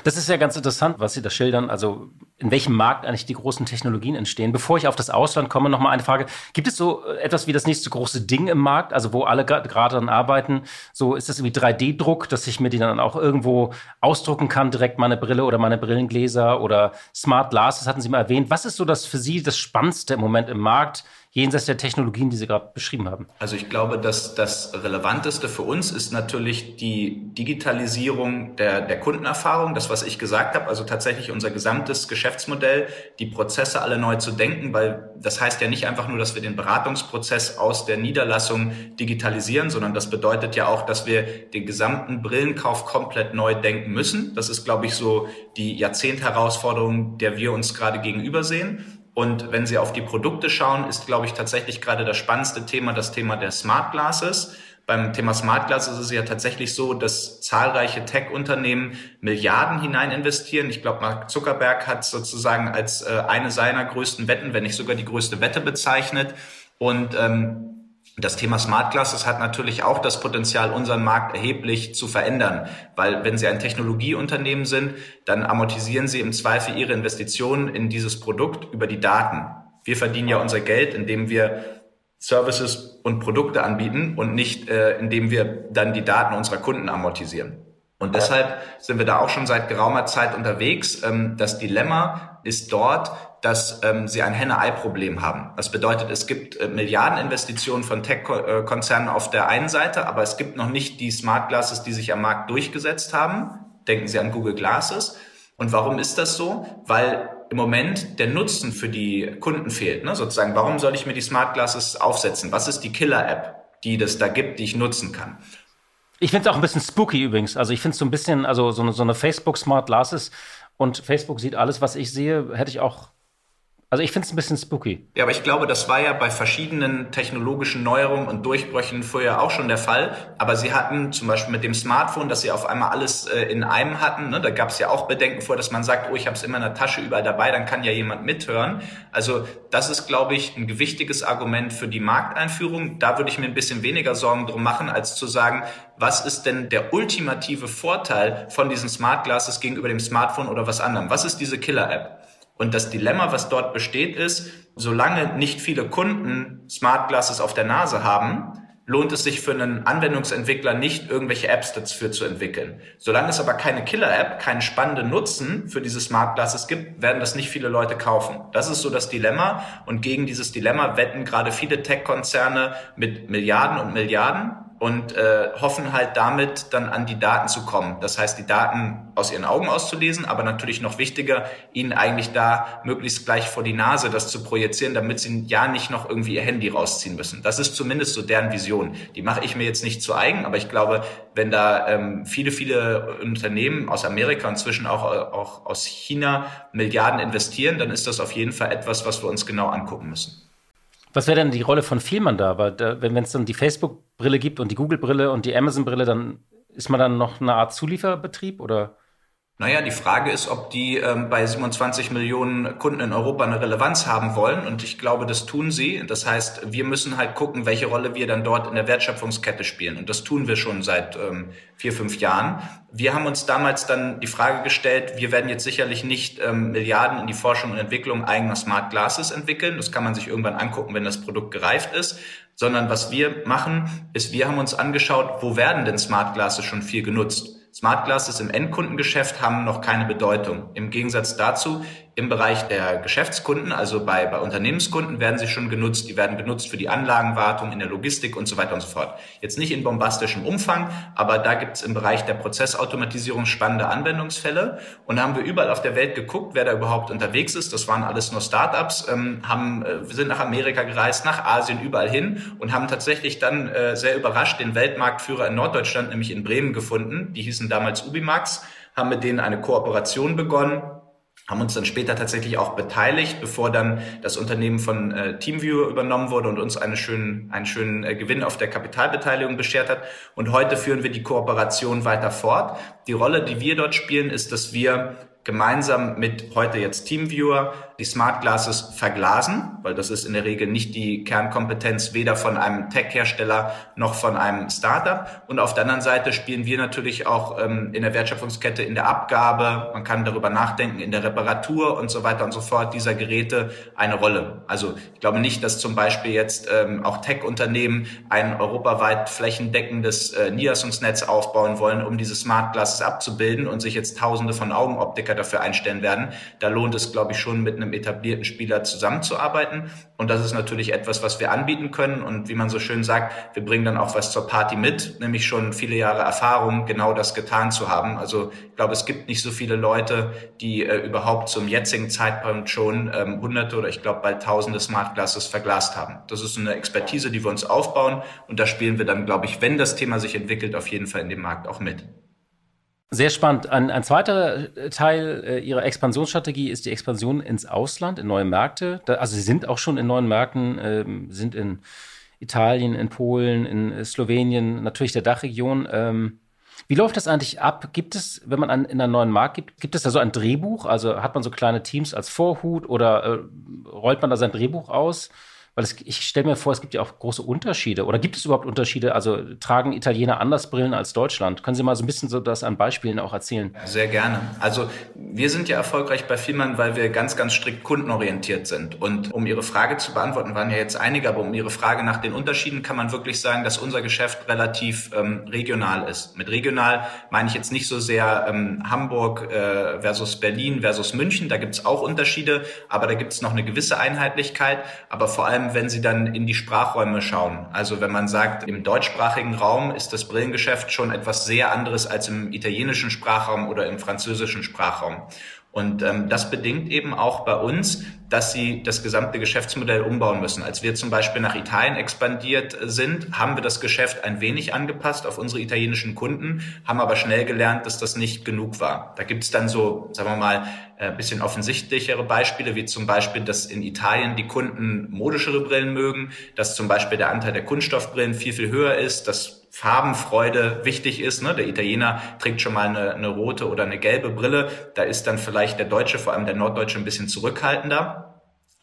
Das ist ja ganz interessant, was Sie da schildern. Also in welchem Markt eigentlich die großen Technologien entstehen. Bevor ich auf das Ausland komme, noch mal eine Frage: Gibt es so etwas wie das nächste große Ding im Markt, also wo alle gerade dran arbeiten? So ist das irgendwie 3D-Druck, dass ich mir die dann auch irgendwo ausdrucken kann, direkt meine Brille oder meine Brillengläser oder Smart Glasses hatten Sie mal erwähnt. Was ist so das für Sie das Spannendste im Moment im Markt? Jenseits der Technologien, die Sie gerade beschrieben haben? Also ich glaube, dass das Relevanteste für uns ist natürlich die Digitalisierung der, der Kundenerfahrung, das, was ich gesagt habe, also tatsächlich unser gesamtes Geschäftsmodell, die Prozesse alle neu zu denken, weil das heißt ja nicht einfach nur, dass wir den Beratungsprozess aus der Niederlassung digitalisieren, sondern das bedeutet ja auch, dass wir den gesamten Brillenkauf komplett neu denken müssen. Das ist, glaube ich, so die Jahrzehntherausforderung, der wir uns gerade gegenüber sehen. Und wenn Sie auf die Produkte schauen, ist, glaube ich, tatsächlich gerade das spannendste Thema das Thema der Smart Glasses. Beim Thema Smart Glasses ist es ja tatsächlich so, dass zahlreiche Tech-Unternehmen Milliarden hinein investieren. Ich glaube, Mark Zuckerberg hat sozusagen als äh, eine seiner größten Wetten, wenn nicht sogar die größte Wette bezeichnet. Und ähm, das Thema Smart Glasses hat natürlich auch das Potenzial, unseren Markt erheblich zu verändern, weil wenn Sie ein Technologieunternehmen sind, dann amortisieren Sie im Zweifel Ihre Investitionen in dieses Produkt über die Daten. Wir verdienen ja unser Geld, indem wir Services und Produkte anbieten und nicht, äh, indem wir dann die Daten unserer Kunden amortisieren. Und deshalb sind wir da auch schon seit geraumer Zeit unterwegs. Ähm, das Dilemma ist dort, dass ähm, sie ein Henne-Ei-Problem haben. Das bedeutet, es gibt äh, Milliardeninvestitionen von Tech-Konzernen auf der einen Seite, aber es gibt noch nicht die Smart Glasses, die sich am Markt durchgesetzt haben. Denken Sie an Google Glasses. Und warum ist das so? Weil im Moment der Nutzen für die Kunden fehlt. Ne? Sozusagen, warum soll ich mir die Smart Glasses aufsetzen? Was ist die Killer-App, die das da gibt, die ich nutzen kann? Ich finde es auch ein bisschen spooky übrigens. Also ich finde es so ein bisschen, also so eine, so eine Facebook Smart Glasses und Facebook sieht alles, was ich sehe, hätte ich auch also ich finde es ein bisschen spooky. Ja, aber ich glaube, das war ja bei verschiedenen technologischen Neuerungen und Durchbrüchen vorher auch schon der Fall. Aber sie hatten zum Beispiel mit dem Smartphone, dass sie auf einmal alles äh, in einem hatten. Ne? Da gab es ja auch Bedenken vor, dass man sagt, oh, ich habe es immer in der Tasche überall dabei, dann kann ja jemand mithören. Also das ist, glaube ich, ein gewichtiges Argument für die Markteinführung. Da würde ich mir ein bisschen weniger Sorgen drum machen, als zu sagen, was ist denn der ultimative Vorteil von diesen Smart Glasses gegenüber dem Smartphone oder was anderem? Was ist diese Killer-App? Und das Dilemma, was dort besteht, ist, solange nicht viele Kunden Smart Glasses auf der Nase haben, lohnt es sich für einen Anwendungsentwickler nicht, irgendwelche Apps dafür zu entwickeln. Solange es aber keine Killer-App, keinen spannenden Nutzen für diese Smart Glasses gibt, werden das nicht viele Leute kaufen. Das ist so das Dilemma. Und gegen dieses Dilemma wetten gerade viele Tech-Konzerne mit Milliarden und Milliarden und äh, hoffen halt damit dann an die Daten zu kommen. Das heißt, die Daten aus ihren Augen auszulesen, aber natürlich noch wichtiger, ihnen eigentlich da möglichst gleich vor die Nase das zu projizieren, damit sie ja nicht noch irgendwie ihr Handy rausziehen müssen. Das ist zumindest so deren Vision. Die mache ich mir jetzt nicht zu eigen, aber ich glaube, wenn da ähm, viele, viele Unternehmen aus Amerika und inzwischen auch, auch aus China Milliarden investieren, dann ist das auf jeden Fall etwas, was wir uns genau angucken müssen. Was wäre denn die Rolle von Vielmann da? Weil da, wenn es dann die Facebook-Brille gibt und die Google-Brille und die Amazon-Brille, dann ist man dann noch eine Art Zulieferbetrieb oder? Naja, die Frage ist, ob die ähm, bei 27 Millionen Kunden in Europa eine Relevanz haben wollen. Und ich glaube, das tun sie. Das heißt, wir müssen halt gucken, welche Rolle wir dann dort in der Wertschöpfungskette spielen. Und das tun wir schon seit ähm, vier, fünf Jahren. Wir haben uns damals dann die Frage gestellt, wir werden jetzt sicherlich nicht ähm, Milliarden in die Forschung und Entwicklung eigener Smart Glasses entwickeln. Das kann man sich irgendwann angucken, wenn das Produkt gereift ist. Sondern was wir machen, ist, wir haben uns angeschaut, wo werden denn Smart Glasses schon viel genutzt? Smart Glasses im Endkundengeschäft haben noch keine Bedeutung. Im Gegensatz dazu im Bereich der Geschäftskunden, also bei, bei Unternehmenskunden, werden sie schon genutzt. Die werden genutzt für die Anlagenwartung, in der Logistik und so weiter und so fort. Jetzt nicht in bombastischem Umfang, aber da gibt es im Bereich der Prozessautomatisierung spannende Anwendungsfälle. Und da haben wir überall auf der Welt geguckt, wer da überhaupt unterwegs ist. Das waren alles nur Startups, ähm, haben, äh, wir sind nach Amerika gereist, nach Asien, überall hin und haben tatsächlich dann äh, sehr überrascht den Weltmarktführer in Norddeutschland, nämlich in Bremen, gefunden. Die hießen damals Ubimax, haben mit denen eine Kooperation begonnen haben uns dann später tatsächlich auch beteiligt, bevor dann das Unternehmen von äh, Teamviewer übernommen wurde und uns eine schönen, einen schönen äh, Gewinn auf der Kapitalbeteiligung beschert hat. Und heute führen wir die Kooperation weiter fort. Die Rolle, die wir dort spielen, ist, dass wir gemeinsam mit heute jetzt Teamviewer die Smart Glasses verglasen, weil das ist in der Regel nicht die Kernkompetenz weder von einem Tech-Hersteller noch von einem Startup. Und auf der anderen Seite spielen wir natürlich auch ähm, in der Wertschöpfungskette, in der Abgabe, man kann darüber nachdenken, in der Reparatur und so weiter und so fort dieser Geräte eine Rolle. Also ich glaube nicht, dass zum Beispiel jetzt ähm, auch Tech-Unternehmen ein europaweit flächendeckendes äh, Niederlassungsnetz aufbauen wollen, um diese Smart Glasses abzubilden und sich jetzt Tausende von Augenoptiker dafür einstellen werden. Da lohnt es, glaube ich, schon mit einem etablierten Spieler zusammenzuarbeiten. Und das ist natürlich etwas, was wir anbieten können. Und wie man so schön sagt, wir bringen dann auch was zur Party mit, nämlich schon viele Jahre Erfahrung, genau das getan zu haben. Also ich glaube, es gibt nicht so viele Leute, die äh, überhaupt zum jetzigen Zeitpunkt schon ähm, hunderte oder ich glaube bald tausende Smart Glasses verglast haben. Das ist eine Expertise, die wir uns aufbauen. Und da spielen wir dann, glaube ich, wenn das Thema sich entwickelt, auf jeden Fall in dem Markt auch mit. Sehr spannend. Ein, ein zweiter äh, Teil äh, Ihrer Expansionsstrategie ist die Expansion ins Ausland, in neue Märkte. Da, also Sie sind auch schon in neuen Märkten, äh, sind in Italien, in Polen, in äh, Slowenien, natürlich der Dachregion. Ähm, wie läuft das eigentlich ab? Gibt es, wenn man an, in einen neuen Markt gibt, gibt es da so ein Drehbuch? Also hat man so kleine Teams als Vorhut oder äh, rollt man da sein Drehbuch aus? Weil es, ich stelle mir vor, es gibt ja auch große Unterschiede. Oder gibt es überhaupt Unterschiede? Also tragen Italiener anders Brillen als Deutschland? Können Sie mal so ein bisschen so das an Beispielen auch erzählen? Sehr gerne. Also wir sind ja erfolgreich bei Vielmann, weil wir ganz, ganz strikt kundenorientiert sind. Und um Ihre Frage zu beantworten, waren ja jetzt einige, aber um Ihre Frage nach den Unterschieden kann man wirklich sagen, dass unser Geschäft relativ ähm, regional ist. Mit regional meine ich jetzt nicht so sehr ähm, Hamburg äh, versus Berlin versus München. Da gibt es auch Unterschiede, aber da gibt es noch eine gewisse Einheitlichkeit. Aber vor allem allem, wenn Sie dann in die Sprachräume schauen. Also wenn man sagt, im deutschsprachigen Raum ist das Brillengeschäft schon etwas sehr anderes als im italienischen Sprachraum oder im französischen Sprachraum. Und ähm, das bedingt eben auch bei uns, dass sie das gesamte Geschäftsmodell umbauen müssen. Als wir zum Beispiel nach Italien expandiert sind, haben wir das Geschäft ein wenig angepasst auf unsere italienischen Kunden, haben aber schnell gelernt, dass das nicht genug war. Da gibt es dann so, sagen wir mal, ein äh, bisschen offensichtlichere Beispiele, wie zum Beispiel, dass in Italien die Kunden modischere Brillen mögen, dass zum Beispiel der Anteil der Kunststoffbrillen viel, viel höher ist, dass Farbenfreude wichtig ist. Ne? Der Italiener trägt schon mal eine, eine rote oder eine gelbe Brille. Da ist dann vielleicht der Deutsche, vor allem der Norddeutsche, ein bisschen zurückhaltender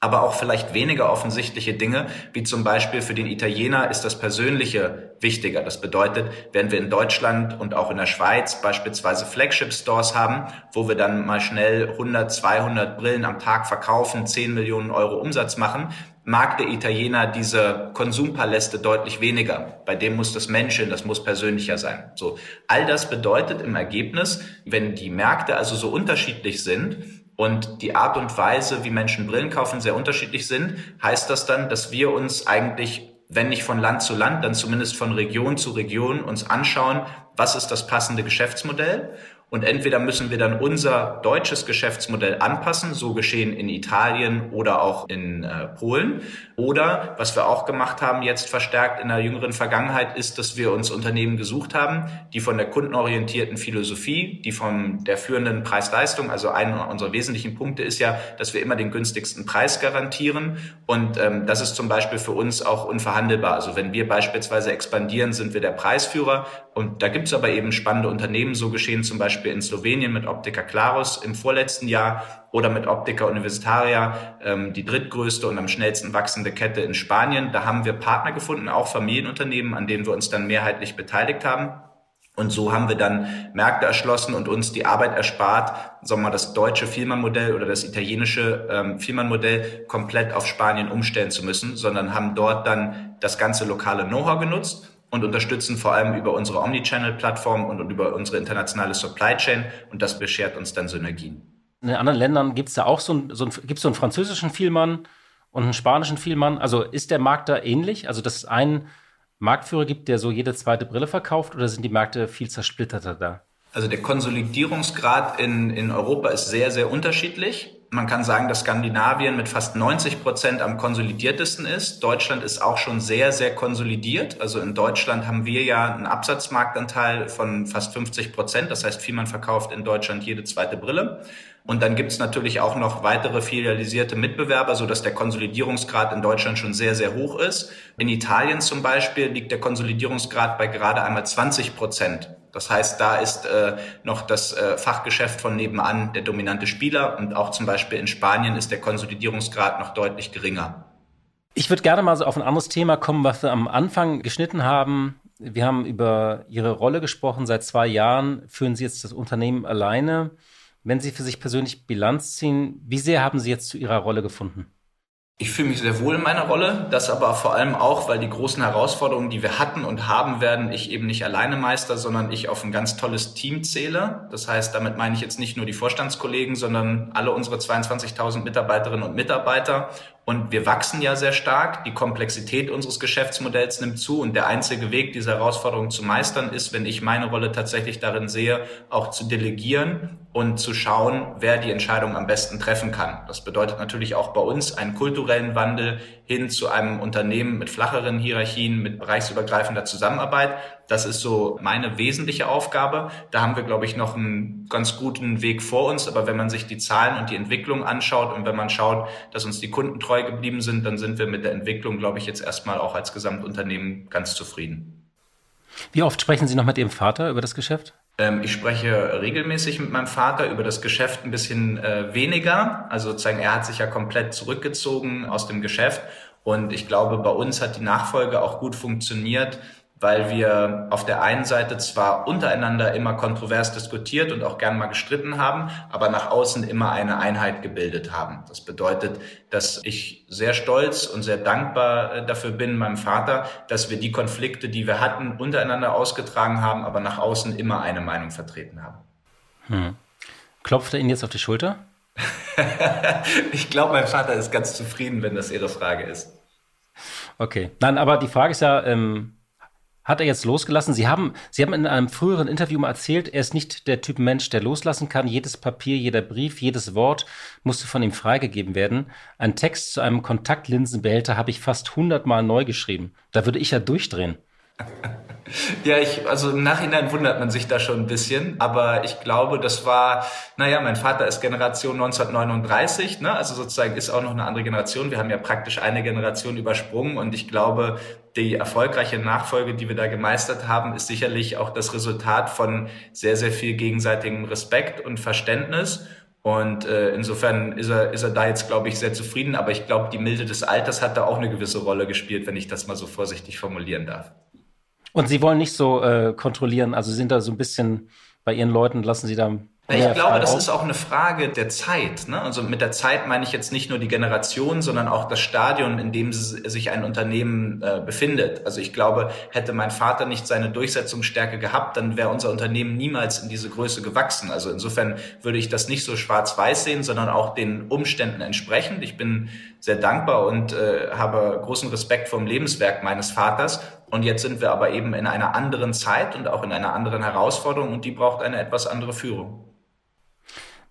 aber auch vielleicht weniger offensichtliche Dinge, wie zum Beispiel für den Italiener ist das Persönliche wichtiger. Das bedeutet, wenn wir in Deutschland und auch in der Schweiz beispielsweise Flagship-Stores haben, wo wir dann mal schnell 100, 200 Brillen am Tag verkaufen, 10 Millionen Euro Umsatz machen, mag der Italiener diese Konsumpaläste deutlich weniger. Bei dem muss das Menschen, das muss persönlicher sein. So. All das bedeutet im Ergebnis, wenn die Märkte also so unterschiedlich sind, und die Art und Weise, wie Menschen Brillen kaufen, sehr unterschiedlich sind, heißt das dann, dass wir uns eigentlich, wenn nicht von Land zu Land, dann zumindest von Region zu Region uns anschauen, was ist das passende Geschäftsmodell und entweder müssen wir dann unser deutsches Geschäftsmodell anpassen, so geschehen in Italien oder auch in äh, Polen. Oder was wir auch gemacht haben, jetzt verstärkt in der jüngeren Vergangenheit, ist, dass wir uns Unternehmen gesucht haben, die von der kundenorientierten Philosophie, die von der führenden Preis-Leistung, also einer unserer wesentlichen Punkte ist ja, dass wir immer den günstigsten Preis garantieren. Und ähm, das ist zum Beispiel für uns auch unverhandelbar. Also wenn wir beispielsweise expandieren, sind wir der Preisführer. Und da gibt es aber eben spannende Unternehmen, so geschehen zum Beispiel Beispiel in Slowenien mit Optica Clarus im vorletzten Jahr oder mit Optica Universitaria, ähm, die drittgrößte und am schnellsten wachsende Kette in Spanien. Da haben wir Partner gefunden, auch Familienunternehmen, an denen wir uns dann mehrheitlich beteiligt haben. Und so haben wir dann Märkte erschlossen und uns die Arbeit erspart, sagen wir mal, das deutsche Vielmann-Modell oder das italienische ähm, Vielmann-Modell komplett auf Spanien umstellen zu müssen, sondern haben dort dann das ganze lokale Know-how genutzt und unterstützen vor allem über unsere Omnichannel-Plattform und, über unsere internationale Supply Chain und das beschert uns dann Synergien. In den anderen Ländern gibt es da auch so, ein, so, ein, gibt's so einen französischen Vielmann und einen spanischen Vielmann. Also ist der Markt da ähnlich? Also dass es einen Marktführer gibt, der so jede zweite Brille verkauft oder sind die Märkte viel zersplitterter da? Also der Konsolidierungsgrad in, in Europa ist sehr, sehr unterschiedlich. Man kann sagen, dass Skandinavien mit fast 90 Prozent am konsolidiertesten ist. Deutschland ist auch schon sehr, sehr konsolidiert. Also in Deutschland haben wir ja einen Absatzmarktanteil von fast 50 Prozent. Das heißt, Vielmann verkauft in Deutschland jede zweite Brille. Und dann gibt es natürlich auch noch weitere filialisierte Mitbewerber, so dass der Konsolidierungsgrad in Deutschland schon sehr, sehr hoch ist. In Italien zum Beispiel liegt der Konsolidierungsgrad bei gerade einmal 20 Prozent. Das heißt, da ist äh, noch das äh, Fachgeschäft von nebenan der dominante Spieler und auch zum Beispiel in Spanien ist der Konsolidierungsgrad noch deutlich geringer. Ich würde gerne mal so auf ein anderes Thema kommen, was wir am Anfang geschnitten haben. Wir haben über Ihre Rolle gesprochen. Seit zwei Jahren führen Sie jetzt das Unternehmen alleine. Wenn Sie für sich persönlich Bilanz ziehen, wie sehr haben Sie jetzt zu Ihrer Rolle gefunden? Ich fühle mich sehr wohl in meiner Rolle, das aber vor allem auch, weil die großen Herausforderungen, die wir hatten und haben werden, ich eben nicht alleine meister, sondern ich auf ein ganz tolles Team zähle. Das heißt, damit meine ich jetzt nicht nur die Vorstandskollegen, sondern alle unsere 22.000 Mitarbeiterinnen und Mitarbeiter und wir wachsen ja sehr stark. Die Komplexität unseres Geschäftsmodells nimmt zu. Und der einzige Weg, diese Herausforderung zu meistern, ist, wenn ich meine Rolle tatsächlich darin sehe, auch zu delegieren und zu schauen, wer die Entscheidung am besten treffen kann. Das bedeutet natürlich auch bei uns einen kulturellen Wandel hin zu einem Unternehmen mit flacheren Hierarchien, mit bereichsübergreifender Zusammenarbeit. Das ist so meine wesentliche Aufgabe. Da haben wir, glaube ich, noch einen ganz guten Weg vor uns. Aber wenn man sich die Zahlen und die Entwicklung anschaut und wenn man schaut, dass uns die Kunden treu geblieben sind, dann sind wir mit der Entwicklung, glaube ich, jetzt erstmal auch als Gesamtunternehmen ganz zufrieden. Wie oft sprechen Sie noch mit Ihrem Vater über das Geschäft? Ähm, ich spreche regelmäßig mit meinem Vater über das Geschäft ein bisschen äh, weniger. Also sozusagen, er hat sich ja komplett zurückgezogen aus dem Geschäft. Und ich glaube, bei uns hat die Nachfolge auch gut funktioniert, weil wir auf der einen Seite zwar untereinander immer kontrovers diskutiert und auch gern mal gestritten haben, aber nach außen immer eine Einheit gebildet haben. Das bedeutet, dass ich sehr stolz und sehr dankbar äh, dafür bin, meinem Vater, dass wir die Konflikte, die wir hatten, untereinander ausgetragen haben, aber nach außen immer eine Meinung vertreten haben. Hm. Klopft er Ihnen jetzt auf die Schulter? ich glaube, mein Vater ist ganz zufrieden, wenn das Ihre Frage ist. Okay. Nein, aber die Frage ist ja, ähm, hat er jetzt losgelassen? Sie haben, Sie haben in einem früheren Interview mal erzählt, er ist nicht der Typ Mensch, der loslassen kann. Jedes Papier, jeder Brief, jedes Wort musste von ihm freigegeben werden. Ein Text zu einem Kontaktlinsenbehälter habe ich fast hundertmal neu geschrieben. Da würde ich ja durchdrehen. Ja, ich, also im Nachhinein wundert man sich da schon ein bisschen, aber ich glaube, das war, naja, mein Vater ist Generation 1939, ne? also sozusagen ist auch noch eine andere Generation. Wir haben ja praktisch eine Generation übersprungen und ich glaube, die erfolgreiche Nachfolge, die wir da gemeistert haben, ist sicherlich auch das Resultat von sehr, sehr viel gegenseitigem Respekt und Verständnis. Und äh, insofern ist er, ist er da jetzt, glaube ich, sehr zufrieden. Aber ich glaube, die Milde des Alters hat da auch eine gewisse Rolle gespielt, wenn ich das mal so vorsichtig formulieren darf. Und Sie wollen nicht so äh, kontrollieren, also sind da so ein bisschen bei Ihren Leuten, lassen Sie da ich glaube, das ist auch eine Frage der Zeit. Ne? Also mit der Zeit meine ich jetzt nicht nur die Generation, sondern auch das Stadion, in dem sich ein Unternehmen äh, befindet. Also ich glaube, hätte mein Vater nicht seine Durchsetzungsstärke gehabt, dann wäre unser Unternehmen niemals in diese Größe gewachsen. Also insofern würde ich das nicht so schwarz-weiß sehen, sondern auch den Umständen entsprechend. Ich bin sehr dankbar und äh, habe großen Respekt vom Lebenswerk meines Vaters. Und jetzt sind wir aber eben in einer anderen Zeit und auch in einer anderen Herausforderung und die braucht eine etwas andere Führung.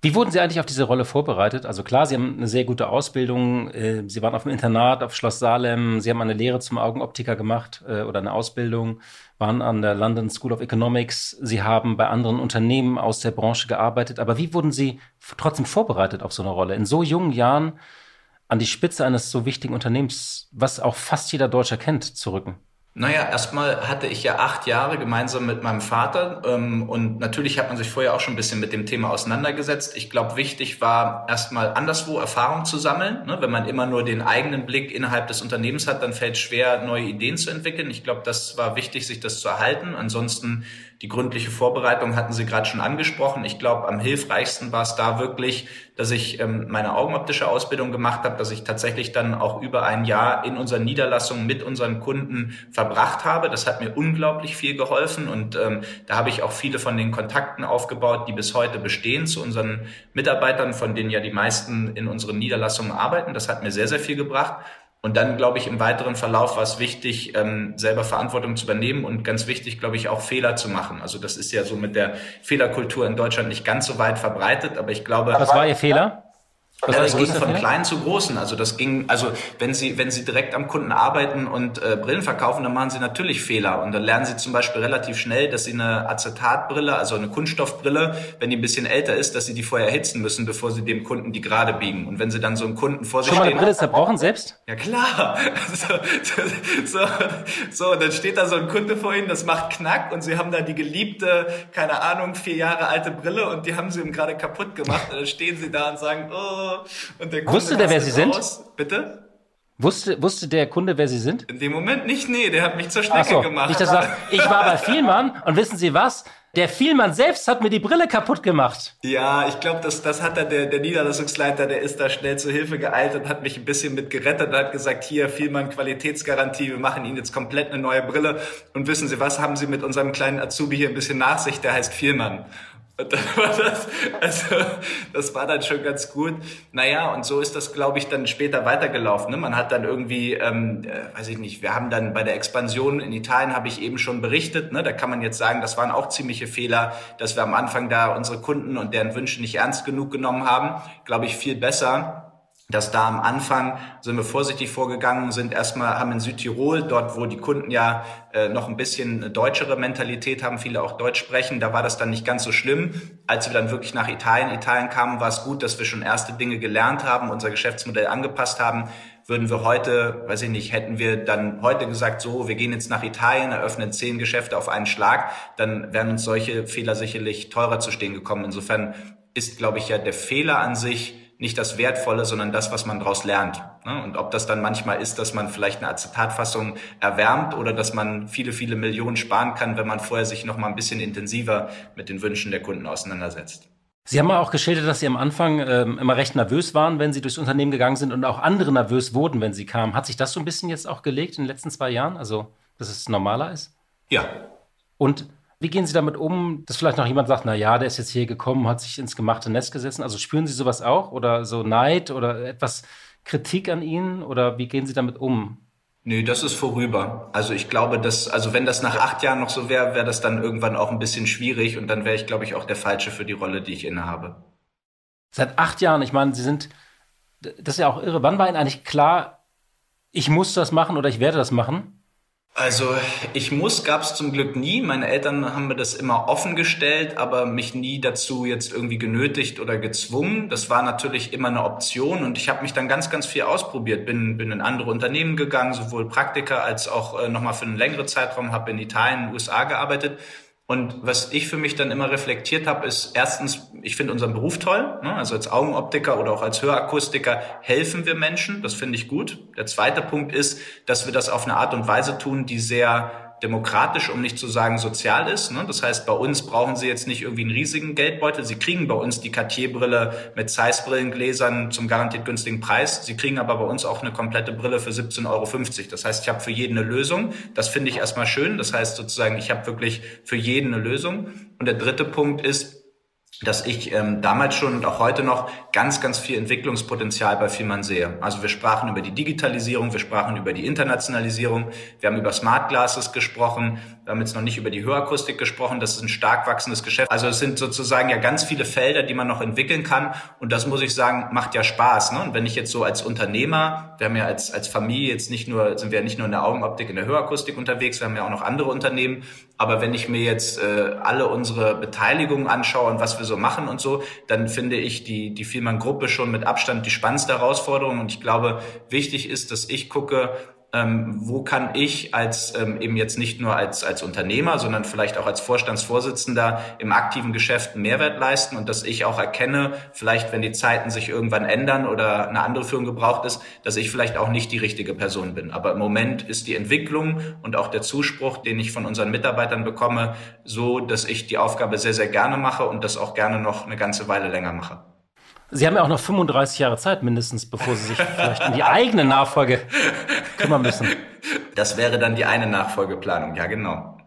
Wie wurden Sie eigentlich auf diese Rolle vorbereitet? Also klar, Sie haben eine sehr gute Ausbildung. Äh, Sie waren auf dem Internat auf Schloss Salem. Sie haben eine Lehre zum Augenoptiker gemacht äh, oder eine Ausbildung, waren an der London School of Economics. Sie haben bei anderen Unternehmen aus der Branche gearbeitet. Aber wie wurden Sie trotzdem vorbereitet auf so eine Rolle? In so jungen Jahren an die Spitze eines so wichtigen Unternehmens, was auch fast jeder Deutscher kennt, zu rücken? Naja, erstmal hatte ich ja acht Jahre gemeinsam mit meinem Vater ähm, und natürlich hat man sich vorher auch schon ein bisschen mit dem Thema auseinandergesetzt. Ich glaube, wichtig war erstmal anderswo Erfahrung zu sammeln. Ne? Wenn man immer nur den eigenen Blick innerhalb des Unternehmens hat, dann fällt es schwer, neue Ideen zu entwickeln. Ich glaube, das war wichtig, sich das zu erhalten. Ansonsten die gründliche Vorbereitung hatten Sie gerade schon angesprochen. Ich glaube, am hilfreichsten war es da wirklich, dass ich ähm, meine augenoptische Ausbildung gemacht habe, dass ich tatsächlich dann auch über ein Jahr in unseren Niederlassungen mit unseren Kunden verbracht habe. Das hat mir unglaublich viel geholfen und ähm, da habe ich auch viele von den Kontakten aufgebaut, die bis heute bestehen zu unseren Mitarbeitern, von denen ja die meisten in unseren Niederlassungen arbeiten. Das hat mir sehr, sehr viel gebracht. Und dann, glaube ich, im weiteren Verlauf war es wichtig, ähm, selber Verantwortung zu übernehmen und ganz wichtig, glaube ich, auch Fehler zu machen. Also das ist ja so mit der Fehlerkultur in Deutschland nicht ganz so weit verbreitet, aber ich glaube. Was war Ihr Fehler? Was ja, das ging von klein zu großen. Also das ging, also wenn Sie, wenn Sie direkt am Kunden arbeiten und äh, Brillen verkaufen, dann machen Sie natürlich Fehler. Und dann lernen Sie zum Beispiel relativ schnell, dass Sie eine Acetatbrille, also eine Kunststoffbrille, wenn die ein bisschen älter ist, dass Sie die vorher erhitzen müssen, bevor Sie dem Kunden die gerade biegen. Und wenn Sie dann so einen Kunden vor sich Schon stehen. Mal eine Brille zerbrochen selbst? Ja klar. So, so, so, dann steht da so ein Kunde vor Ihnen, das macht Knack und Sie haben da die geliebte, keine Ahnung, vier Jahre alte Brille und die haben Sie ihm gerade kaputt gemacht. Und dann stehen Sie da und sagen, oh, und der Kunde Wusste der, wer Sie sind? Bitte? Wusste, wusste der Kunde, wer Sie sind? In dem Moment nicht, nee, der hat mich zur Schnecke so, gemacht. Dass sagt, ich war bei Vielmann und wissen Sie was? Der Vielmann selbst hat mir die Brille kaputt gemacht. Ja, ich glaube, das, das hat dann der, der Niederlassungsleiter, der ist da schnell zu Hilfe geeilt und hat mich ein bisschen mit gerettet und hat gesagt, hier, Vielmann Qualitätsgarantie, wir machen Ihnen jetzt komplett eine neue Brille. Und wissen Sie was, haben Sie mit unserem kleinen Azubi hier ein bisschen Nachsicht, der heißt Vielmann. Und dann war das, also das war dann schon ganz gut. Naja, und so ist das, glaube ich, dann später weitergelaufen. Ne? Man hat dann irgendwie, ähm, äh, weiß ich nicht, wir haben dann bei der Expansion in Italien, habe ich eben schon berichtet, ne? da kann man jetzt sagen, das waren auch ziemliche Fehler, dass wir am Anfang da unsere Kunden und deren Wünsche nicht ernst genug genommen haben. Glaube ich, viel besser dass da am Anfang sind wir vorsichtig vorgegangen, sind erstmal, haben in Südtirol, dort wo die Kunden ja äh, noch ein bisschen deutschere Mentalität haben, viele auch Deutsch sprechen, da war das dann nicht ganz so schlimm. Als wir dann wirklich nach Italien, Italien kamen, war es gut, dass wir schon erste Dinge gelernt haben, unser Geschäftsmodell angepasst haben. Würden wir heute, weiß ich nicht, hätten wir dann heute gesagt, so, wir gehen jetzt nach Italien, eröffnen zehn Geschäfte auf einen Schlag, dann wären uns solche Fehler sicherlich teurer zu stehen gekommen. Insofern ist, glaube ich, ja der Fehler an sich, nicht das Wertvolle, sondern das, was man daraus lernt. Ne? Und ob das dann manchmal ist, dass man vielleicht eine Acetatfassung erwärmt oder dass man viele, viele Millionen sparen kann, wenn man vorher sich noch mal ein bisschen intensiver mit den Wünschen der Kunden auseinandersetzt. Sie haben auch geschildert, dass Sie am Anfang ähm, immer recht nervös waren, wenn Sie durchs Unternehmen gegangen sind und auch andere nervös wurden, wenn Sie kamen. Hat sich das so ein bisschen jetzt auch gelegt in den letzten zwei Jahren? Also, dass es normaler ist? Ja. Und wie gehen Sie damit um, dass vielleicht noch jemand sagt, na ja, der ist jetzt hier gekommen, hat sich ins gemachte Nest gesessen? Also spüren Sie sowas auch oder so Neid oder etwas Kritik an Ihnen oder wie gehen Sie damit um? Nee, das ist vorüber. Also ich glaube, dass, also wenn das nach acht Jahren noch so wäre, wäre das dann irgendwann auch ein bisschen schwierig und dann wäre ich, glaube ich, auch der Falsche für die Rolle, die ich innehabe. Seit acht Jahren, ich meine, Sie sind, das ist ja auch irre. Wann war Ihnen eigentlich klar, ich muss das machen oder ich werde das machen? Also ich muss gab es zum Glück nie. Meine Eltern haben mir das immer offen gestellt, aber mich nie dazu jetzt irgendwie genötigt oder gezwungen. Das war natürlich immer eine Option und ich habe mich dann ganz, ganz viel ausprobiert. Bin, bin in andere Unternehmen gegangen, sowohl Praktika als auch äh, nochmal für einen längeren Zeitraum, habe in Italien, in den USA gearbeitet und was ich für mich dann immer reflektiert habe, ist erstens, ich finde unseren Beruf toll. Ne? Also als Augenoptiker oder auch als Hörakustiker helfen wir Menschen. Das finde ich gut. Der zweite Punkt ist, dass wir das auf eine Art und Weise tun, die sehr demokratisch, um nicht zu sagen sozial ist. Ne? Das heißt, bei uns brauchen Sie jetzt nicht irgendwie einen riesigen Geldbeutel. Sie kriegen bei uns die Cartier-Brille mit Zeiss-Brillengläsern zum garantiert günstigen Preis. Sie kriegen aber bei uns auch eine komplette Brille für 17,50 Euro. Das heißt, ich habe für jeden eine Lösung. Das finde ich erstmal schön. Das heißt sozusagen, ich habe wirklich für jeden eine Lösung. Und der dritte Punkt ist, dass ich ähm, damals schon und auch heute noch ganz, ganz viel Entwicklungspotenzial bei Vielmann sehe. Also wir sprachen über die Digitalisierung, wir sprachen über die Internationalisierung, wir haben über Smart Glasses gesprochen, wir haben jetzt noch nicht über die Hörakustik gesprochen, das ist ein stark wachsendes Geschäft. Also es sind sozusagen ja ganz viele Felder, die man noch entwickeln kann und das muss ich sagen, macht ja Spaß. Ne? Und wenn ich jetzt so als Unternehmer, wir haben ja als, als Familie jetzt nicht nur, sind wir ja nicht nur in der Augenoptik, in der Hörakustik unterwegs, wir haben ja auch noch andere Unternehmen, aber wenn ich mir jetzt äh, alle unsere Beteiligungen anschaue und was wir so machen und so, dann finde ich die, die Vielmann-Gruppe schon mit Abstand die spannendste Herausforderung und ich glaube, wichtig ist, dass ich gucke, ähm, wo kann ich als ähm, eben jetzt nicht nur als, als Unternehmer, sondern vielleicht auch als Vorstandsvorsitzender im aktiven Geschäft einen Mehrwert leisten und dass ich auch erkenne, vielleicht wenn die Zeiten sich irgendwann ändern oder eine andere Führung gebraucht ist, dass ich vielleicht auch nicht die richtige Person bin. Aber im Moment ist die Entwicklung und auch der Zuspruch, den ich von unseren Mitarbeitern bekomme, so, dass ich die Aufgabe sehr, sehr gerne mache und das auch gerne noch eine ganze Weile länger mache. Sie haben ja auch noch 35 Jahre Zeit mindestens, bevor Sie sich vielleicht um die eigene Nachfolge kümmern müssen. Das wäre dann die eine Nachfolgeplanung, ja genau.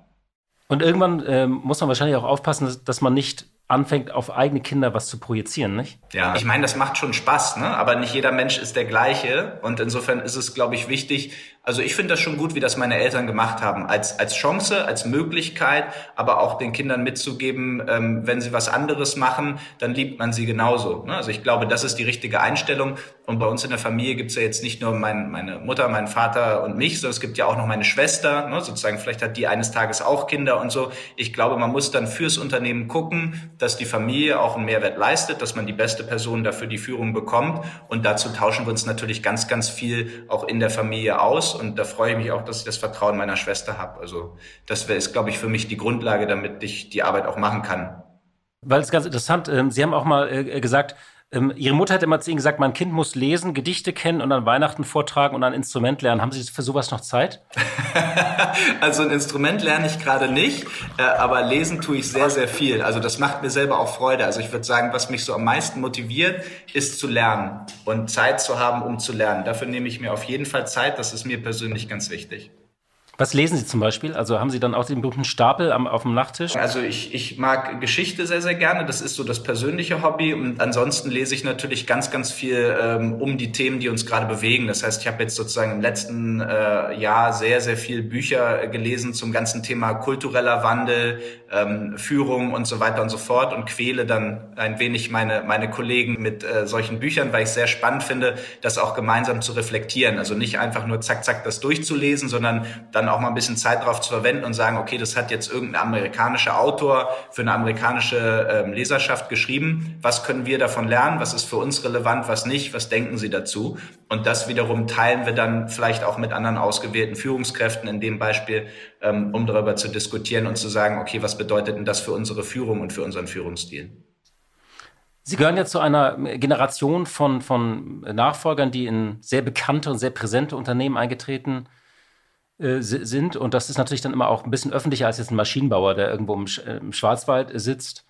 Und irgendwann äh, muss man wahrscheinlich auch aufpassen, dass man nicht anfängt, auf eigene Kinder was zu projizieren, nicht? Ja, ich meine, das macht schon Spaß, ne? aber nicht jeder Mensch ist der gleiche. Und insofern ist es, glaube ich, wichtig, also ich finde das schon gut, wie das meine Eltern gemacht haben, als, als Chance, als Möglichkeit, aber auch den Kindern mitzugeben, ähm, wenn sie was anderes machen, dann liebt man sie genauso. Ne? Also ich glaube, das ist die richtige Einstellung. Und bei uns in der Familie gibt's ja jetzt nicht nur mein, meine Mutter, meinen Vater und mich, sondern es gibt ja auch noch meine Schwester, ne? sozusagen, vielleicht hat die eines Tages auch Kinder und so. Ich glaube, man muss dann fürs Unternehmen gucken, dass die Familie auch einen Mehrwert leistet, dass man die beste Person dafür die Führung bekommt. Und dazu tauschen wir uns natürlich ganz, ganz viel auch in der Familie aus und da freue ich mich auch, dass ich das Vertrauen meiner Schwester habe. Also das ist, glaube ich, für mich die Grundlage, damit ich die Arbeit auch machen kann. Weil es ganz interessant, ähm, Sie haben auch mal äh, gesagt, Ähm, Ihre Mutter hat immer zu Ihnen gesagt, mein Kind muss lesen, Gedichte kennen und an Weihnachten vortragen und ein Instrument lernen. Haben Sie für sowas noch Zeit? also ein Instrument lerne ich gerade nicht, äh, aber lesen tue ich sehr, sehr viel. Also das macht mir selber auch Freude. Also ich würde sagen, was mich so am meisten motiviert, ist zu lernen und Zeit zu haben, um zu lernen. Dafür nehme ich mir auf jeden Fall Zeit. Das ist mir persönlich ganz wichtig. Was lesen Sie zum Beispiel? Also haben Sie dann auch den berühmten Stapel am, auf dem Nachttisch? Also ich, ich mag Geschichte sehr, sehr gerne. Das ist so das persönliche Hobby. Und ansonsten lese ich natürlich ganz, ganz viel ähm, um die Themen, die uns gerade bewegen. Das heißt, ich habe jetzt sozusagen im letzten äh, Jahr sehr, sehr viel Bücher gelesen zum ganzen Thema kultureller Wandel, ähm, Führung und so weiter und so fort und quäle dann ein wenig meine, meine Kollegen mit äh, solchen Büchern, weil ich sehr spannend finde, das auch gemeinsam zu reflektieren. Also nicht einfach nur zack, zack, das durchzulesen, sondern dann auch mal ein bisschen Zeit darauf zu verwenden und sagen, okay, das hat jetzt irgendein amerikanischer Autor für eine amerikanische ähm, Leserschaft geschrieben. Was können wir davon lernen? Was ist für uns relevant? Was nicht? Was denken Sie dazu? Und das wiederum teilen wir dann vielleicht auch mit anderen ausgewählten Führungskräften in dem Beispiel, ähm, um darüber zu diskutieren und zu sagen, okay, was bedeutet denn das für unsere Führung und für unseren Führungsstil? Sie gehören ja zu einer Generation von, von Nachfolgern, die in sehr bekannte und sehr präsente Unternehmen eingetreten sind äh, sind. Und das ist natürlich dann immer auch ein bisschen öffentlicher als jetzt ein Maschinenbauer, der irgendwo im, Sch äh, im Schwarzwald sitzt.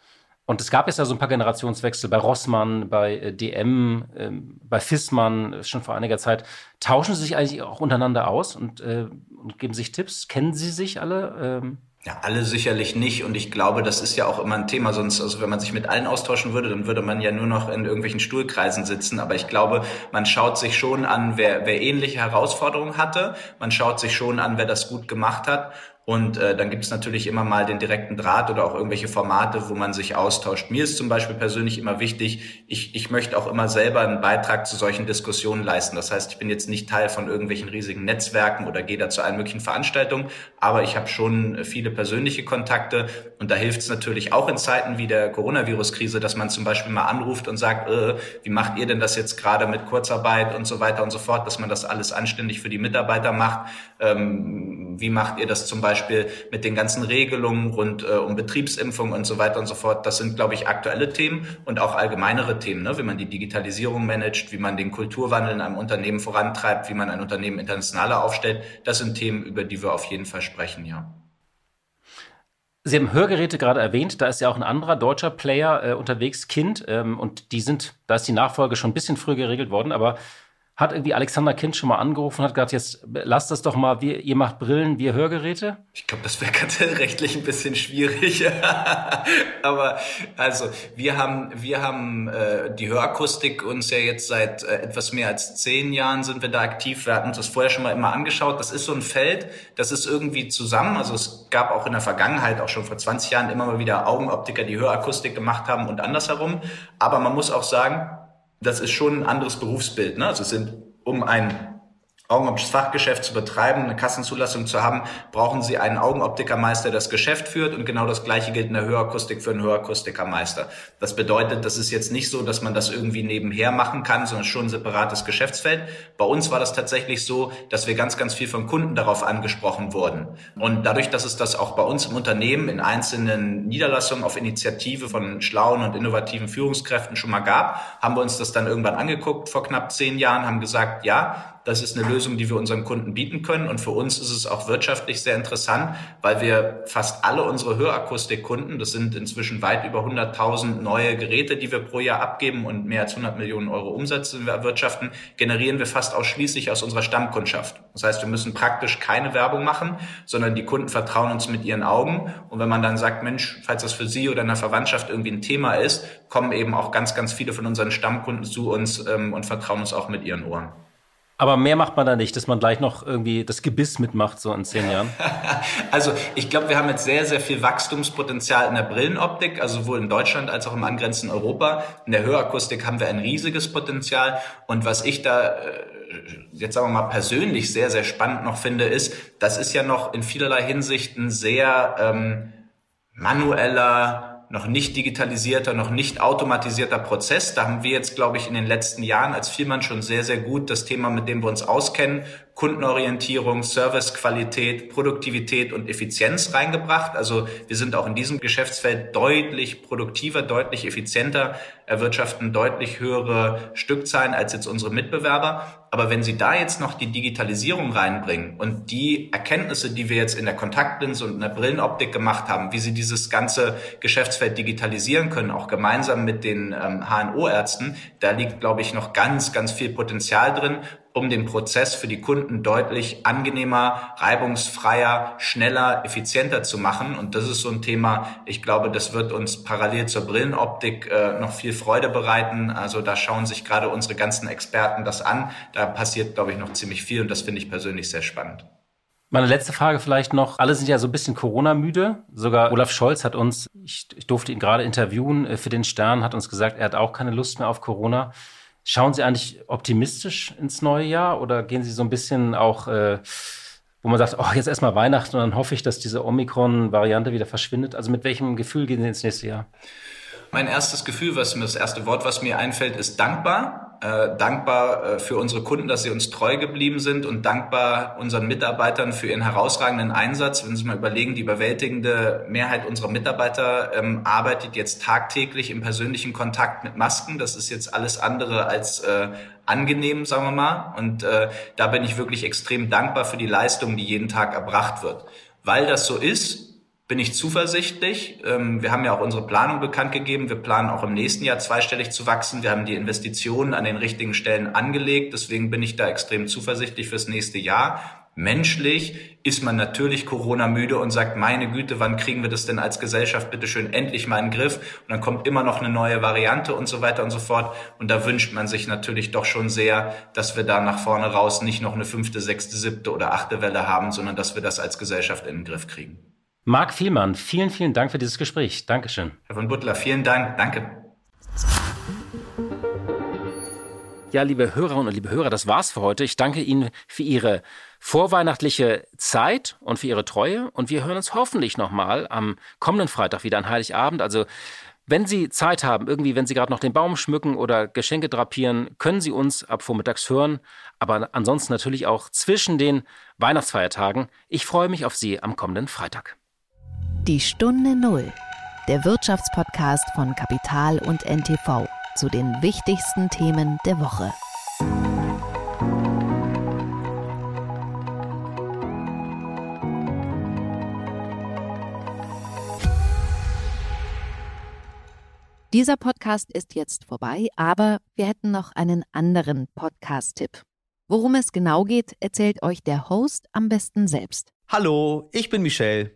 Und es gab jetzt ja so ein paar Generationswechsel bei Rossmann, bei äh, DM, äh, bei Fissmann schon vor einiger Zeit. Tauschen Sie sich eigentlich auch untereinander aus und, äh, und geben sich Tipps? Kennen Sie sich alle? Ähm ja, alle sicherlich nicht. Und ich glaube, das ist ja auch immer ein Thema. Sonst, also wenn man sich mit allen austauschen würde, dann würde man ja nur noch in irgendwelchen Stuhlkreisen sitzen. Aber ich glaube, man schaut sich schon an, wer, wer ähnliche Herausforderungen hatte. Man schaut sich schon an, wer das gut gemacht hat. Und äh, dann gibt es natürlich immer mal den direkten Draht oder auch irgendwelche Formate, wo man sich austauscht. Mir ist zum Beispiel persönlich immer wichtig, ich, ich möchte auch immer selber einen Beitrag zu solchen Diskussionen leisten. Das heißt, ich bin jetzt nicht Teil von irgendwelchen riesigen Netzwerken oder gehe da zu allen möglichen Veranstaltungen, aber ich habe schon viele persönliche Kontakte und da hilft es natürlich auch in Zeiten wie der Coronavirus-Krise, dass man zum Beispiel mal anruft und sagt, äh, wie macht ihr denn das jetzt gerade mit Kurzarbeit und so weiter und so fort, dass man das alles anständig für die Mitarbeiter macht. Ähm, wie macht ihr das zum Beispiel mit den ganzen Regelungen rund äh, um Betriebsimpfung und so weiter und so fort. Das sind, glaube ich, aktuelle Themen und auch allgemeinere Themen, ne? wie man die Digitalisierung managt, wie man den Kulturwandel in einem Unternehmen vorantreibt, wie man ein Unternehmen internationaler aufstellt. Das sind Themen, über die wir auf jeden Fall sprechen, ja. Sie haben Hörgeräte gerade erwähnt, da ist ja auch ein anderer deutscher Player äh, unterwegs, Kind, ähm, und die sind, da ist die Nachfolge schon ein bisschen früh geregelt worden, aber hat irgendwie Alexander Kind schon mal angerufen und hat gesagt, jetzt lasst das doch mal, wir, ihr macht Brillen, wir Hörgeräte? Ich glaube, das wäre kartellrechtlich ein bisschen schwierig. Aber also wir haben, wir haben äh, die Hörakustik uns ja jetzt seit äh, etwas mehr als zehn Jahren sind wir da aktiv. Wir hatten uns das vorher schon mal immer angeschaut. Das ist so ein Feld, das ist irgendwie zusammen. Also es gab auch in der Vergangenheit, auch schon vor 20 Jahren, immer mal wieder Augenoptiker, die Hörakustik gemacht haben und andersherum. Aber man muss auch sagen, das ist schon ein anderes Berufsbild. Ne? Also es sind um ein augenoptisches Fachgeschäft zu betreiben, eine Kassenzulassung zu haben, brauchen Sie einen Augenoptikermeister, der das Geschäft führt und genau das gleiche gilt in der Hörakustik für einen Hörakustikermeister. Das bedeutet, das ist jetzt nicht so, dass man das irgendwie nebenher machen kann, sondern schon ein separates Geschäftsfeld. Bei uns war das tatsächlich so, dass wir ganz, ganz viel von Kunden darauf angesprochen wurden. Und dadurch, dass es das auch bei uns im Unternehmen in einzelnen Niederlassungen auf Initiative von schlauen und innovativen Führungskräften schon mal gab, haben wir uns das dann irgendwann angeguckt vor knapp zehn Jahren, haben gesagt, ja, das ist eine Lösung, die wir unseren Kunden bieten können. Und für uns ist es auch wirtschaftlich sehr interessant, weil wir fast alle unsere Hörakustikkunden, das sind inzwischen weit über 100.000 neue Geräte, die wir pro Jahr abgeben und mehr als 100 Millionen Euro Umsatz erwirtschaften, generieren wir fast ausschließlich aus unserer Stammkundschaft. Das heißt, wir müssen praktisch keine Werbung machen, sondern die Kunden vertrauen uns mit ihren Augen. Und wenn man dann sagt, Mensch, falls das für Sie oder in der Verwandtschaft irgendwie ein Thema ist, kommen eben auch ganz, ganz viele von unseren Stammkunden zu uns ähm, und vertrauen uns auch mit ihren Ohren. Aber mehr macht man da nicht, dass man gleich noch irgendwie das Gebiss mitmacht, so in zehn Jahren. also ich glaube, wir haben jetzt sehr, sehr viel Wachstumspotenzial in der Brillenoptik, also sowohl in Deutschland als auch im angrenzenden Europa. In der Hörakustik haben wir ein riesiges Potenzial. Und was ich da äh, jetzt sagen wir mal persönlich sehr, sehr spannend noch finde, ist, das ist ja noch in vielerlei Hinsichten sehr ähm, manueller, noch nicht digitalisierter, noch nicht automatisierter Prozess. Da haben wir jetzt, glaube ich, in den letzten Jahren als Firmen schon sehr, sehr gut das Thema, mit dem wir uns auskennen, Kundenorientierung, Servicequalität, Produktivität und Effizienz reingebracht. Also wir sind auch in diesem Geschäftsfeld deutlich produktiver, deutlich effizienter, erwirtschaften deutlich höhere Stückzahlen als jetzt unsere Mitbewerber. Aber wenn Sie da jetzt noch die Digitalisierung reinbringen und die Erkenntnisse, die wir jetzt in der Kontaktlinse und in der Brillenoptik gemacht haben, wie Sie dieses ganze Geschäftsfeld digitalisieren können, auch gemeinsam mit den ähm, HNO-Ärzten, da liegt, glaube ich, noch ganz, ganz viel Potenzial drin um den Prozess für die Kunden deutlich angenehmer, reibungsfreier, schneller, effizienter zu machen. Und das ist so ein Thema, ich glaube, das wird uns parallel zur Brillenoptik äh, noch viel Freude bereiten. Also da schauen sich gerade unsere ganzen Experten das an. Da passiert, glaube ich, noch ziemlich viel und das finde ich persönlich sehr spannend. Meine letzte Frage vielleicht noch. Alle sind ja so ein bisschen Corona-müde. Sogar Olaf Scholz hat uns, ich, ich durfte ihn gerade interviewen äh, für den Stern, hat uns gesagt, er hat auch keine Lust mehr auf Corona. Schauen Sie eigentlich optimistisch ins neue Jahr oder gehen Sie so ein bisschen auch, äh, wo man sagt, oh, jetzt erstmal Weihnachten und dann hoffe ich, dass diese Omikron-Variante wieder verschwindet? Also mit welchem Gefühl gehen Sie ins nächste Jahr? Mein erstes Gefühl, was mir das erste Wort, was mir einfällt, ist dankbar äh, dankbar äh, für unsere Kunden, dass sie uns treu geblieben sind und dankbar unseren Mitarbeitern für ihren herausragenden Einsatz. Wenn Sie mal überlegen, die überwältigende Mehrheit unserer Mitarbeiter ähm, arbeitet jetzt tagtäglich im persönlichen Kontakt mit Masken. Das ist jetzt alles andere als äh, angenehm, sagen wir mal. Und äh, da bin ich wirklich extrem dankbar für die Leistung, die jeden Tag erbracht wird. Weil das so ist, bin ich zuversichtlich. Ähm, wir haben ja auch unsere Planung bekannt gegeben. Wir planen auch im nächsten Jahr zweistellig zu wachsen. Wir haben die Investitionen an den richtigen Stellen angelegt. Deswegen bin ich da extrem zuversichtlich fürs nächste Jahr. Menschlich ist man natürlich Corona müde und sagt, meine Güte, wann kriegen wir das denn als Gesellschaft bitte schön endlich mal in den Griff? Und dann kommt immer noch eine neue Variante und so weiter und so fort. Und da wünscht man sich natürlich doch schon sehr, dass wir da nach vorne raus nicht noch eine fünfte, sechste, siebte oder achte Welle haben, sondern dass wir das als Gesellschaft in den Griff kriegen. Marc Vielmann, vielen, vielen Dank für dieses Gespräch. Dankeschön. Herr von Butler, vielen Dank. Danke. Ja, liebe Hörerinnen und liebe Hörer, das war's für heute. Ich danke Ihnen für Ihre vorweihnachtliche Zeit und für Ihre Treue. Und wir hören uns hoffentlich nochmal am kommenden Freitag wieder an Heiligabend. Also, wenn Sie Zeit haben, irgendwie, wenn Sie gerade noch den Baum schmücken oder Geschenke drapieren, können Sie uns ab vormittags hören. Aber ansonsten natürlich auch zwischen den Weihnachtsfeiertagen. Ich freue mich auf Sie am kommenden Freitag. Die Stunde Null, der Wirtschaftspodcast von Kapital und NTV zu den wichtigsten Themen der Woche. Dieser Podcast ist jetzt vorbei, aber wir hätten noch einen anderen Podcast-Tipp. Worum es genau geht, erzählt euch der Host am besten selbst. Hallo, ich bin Michelle.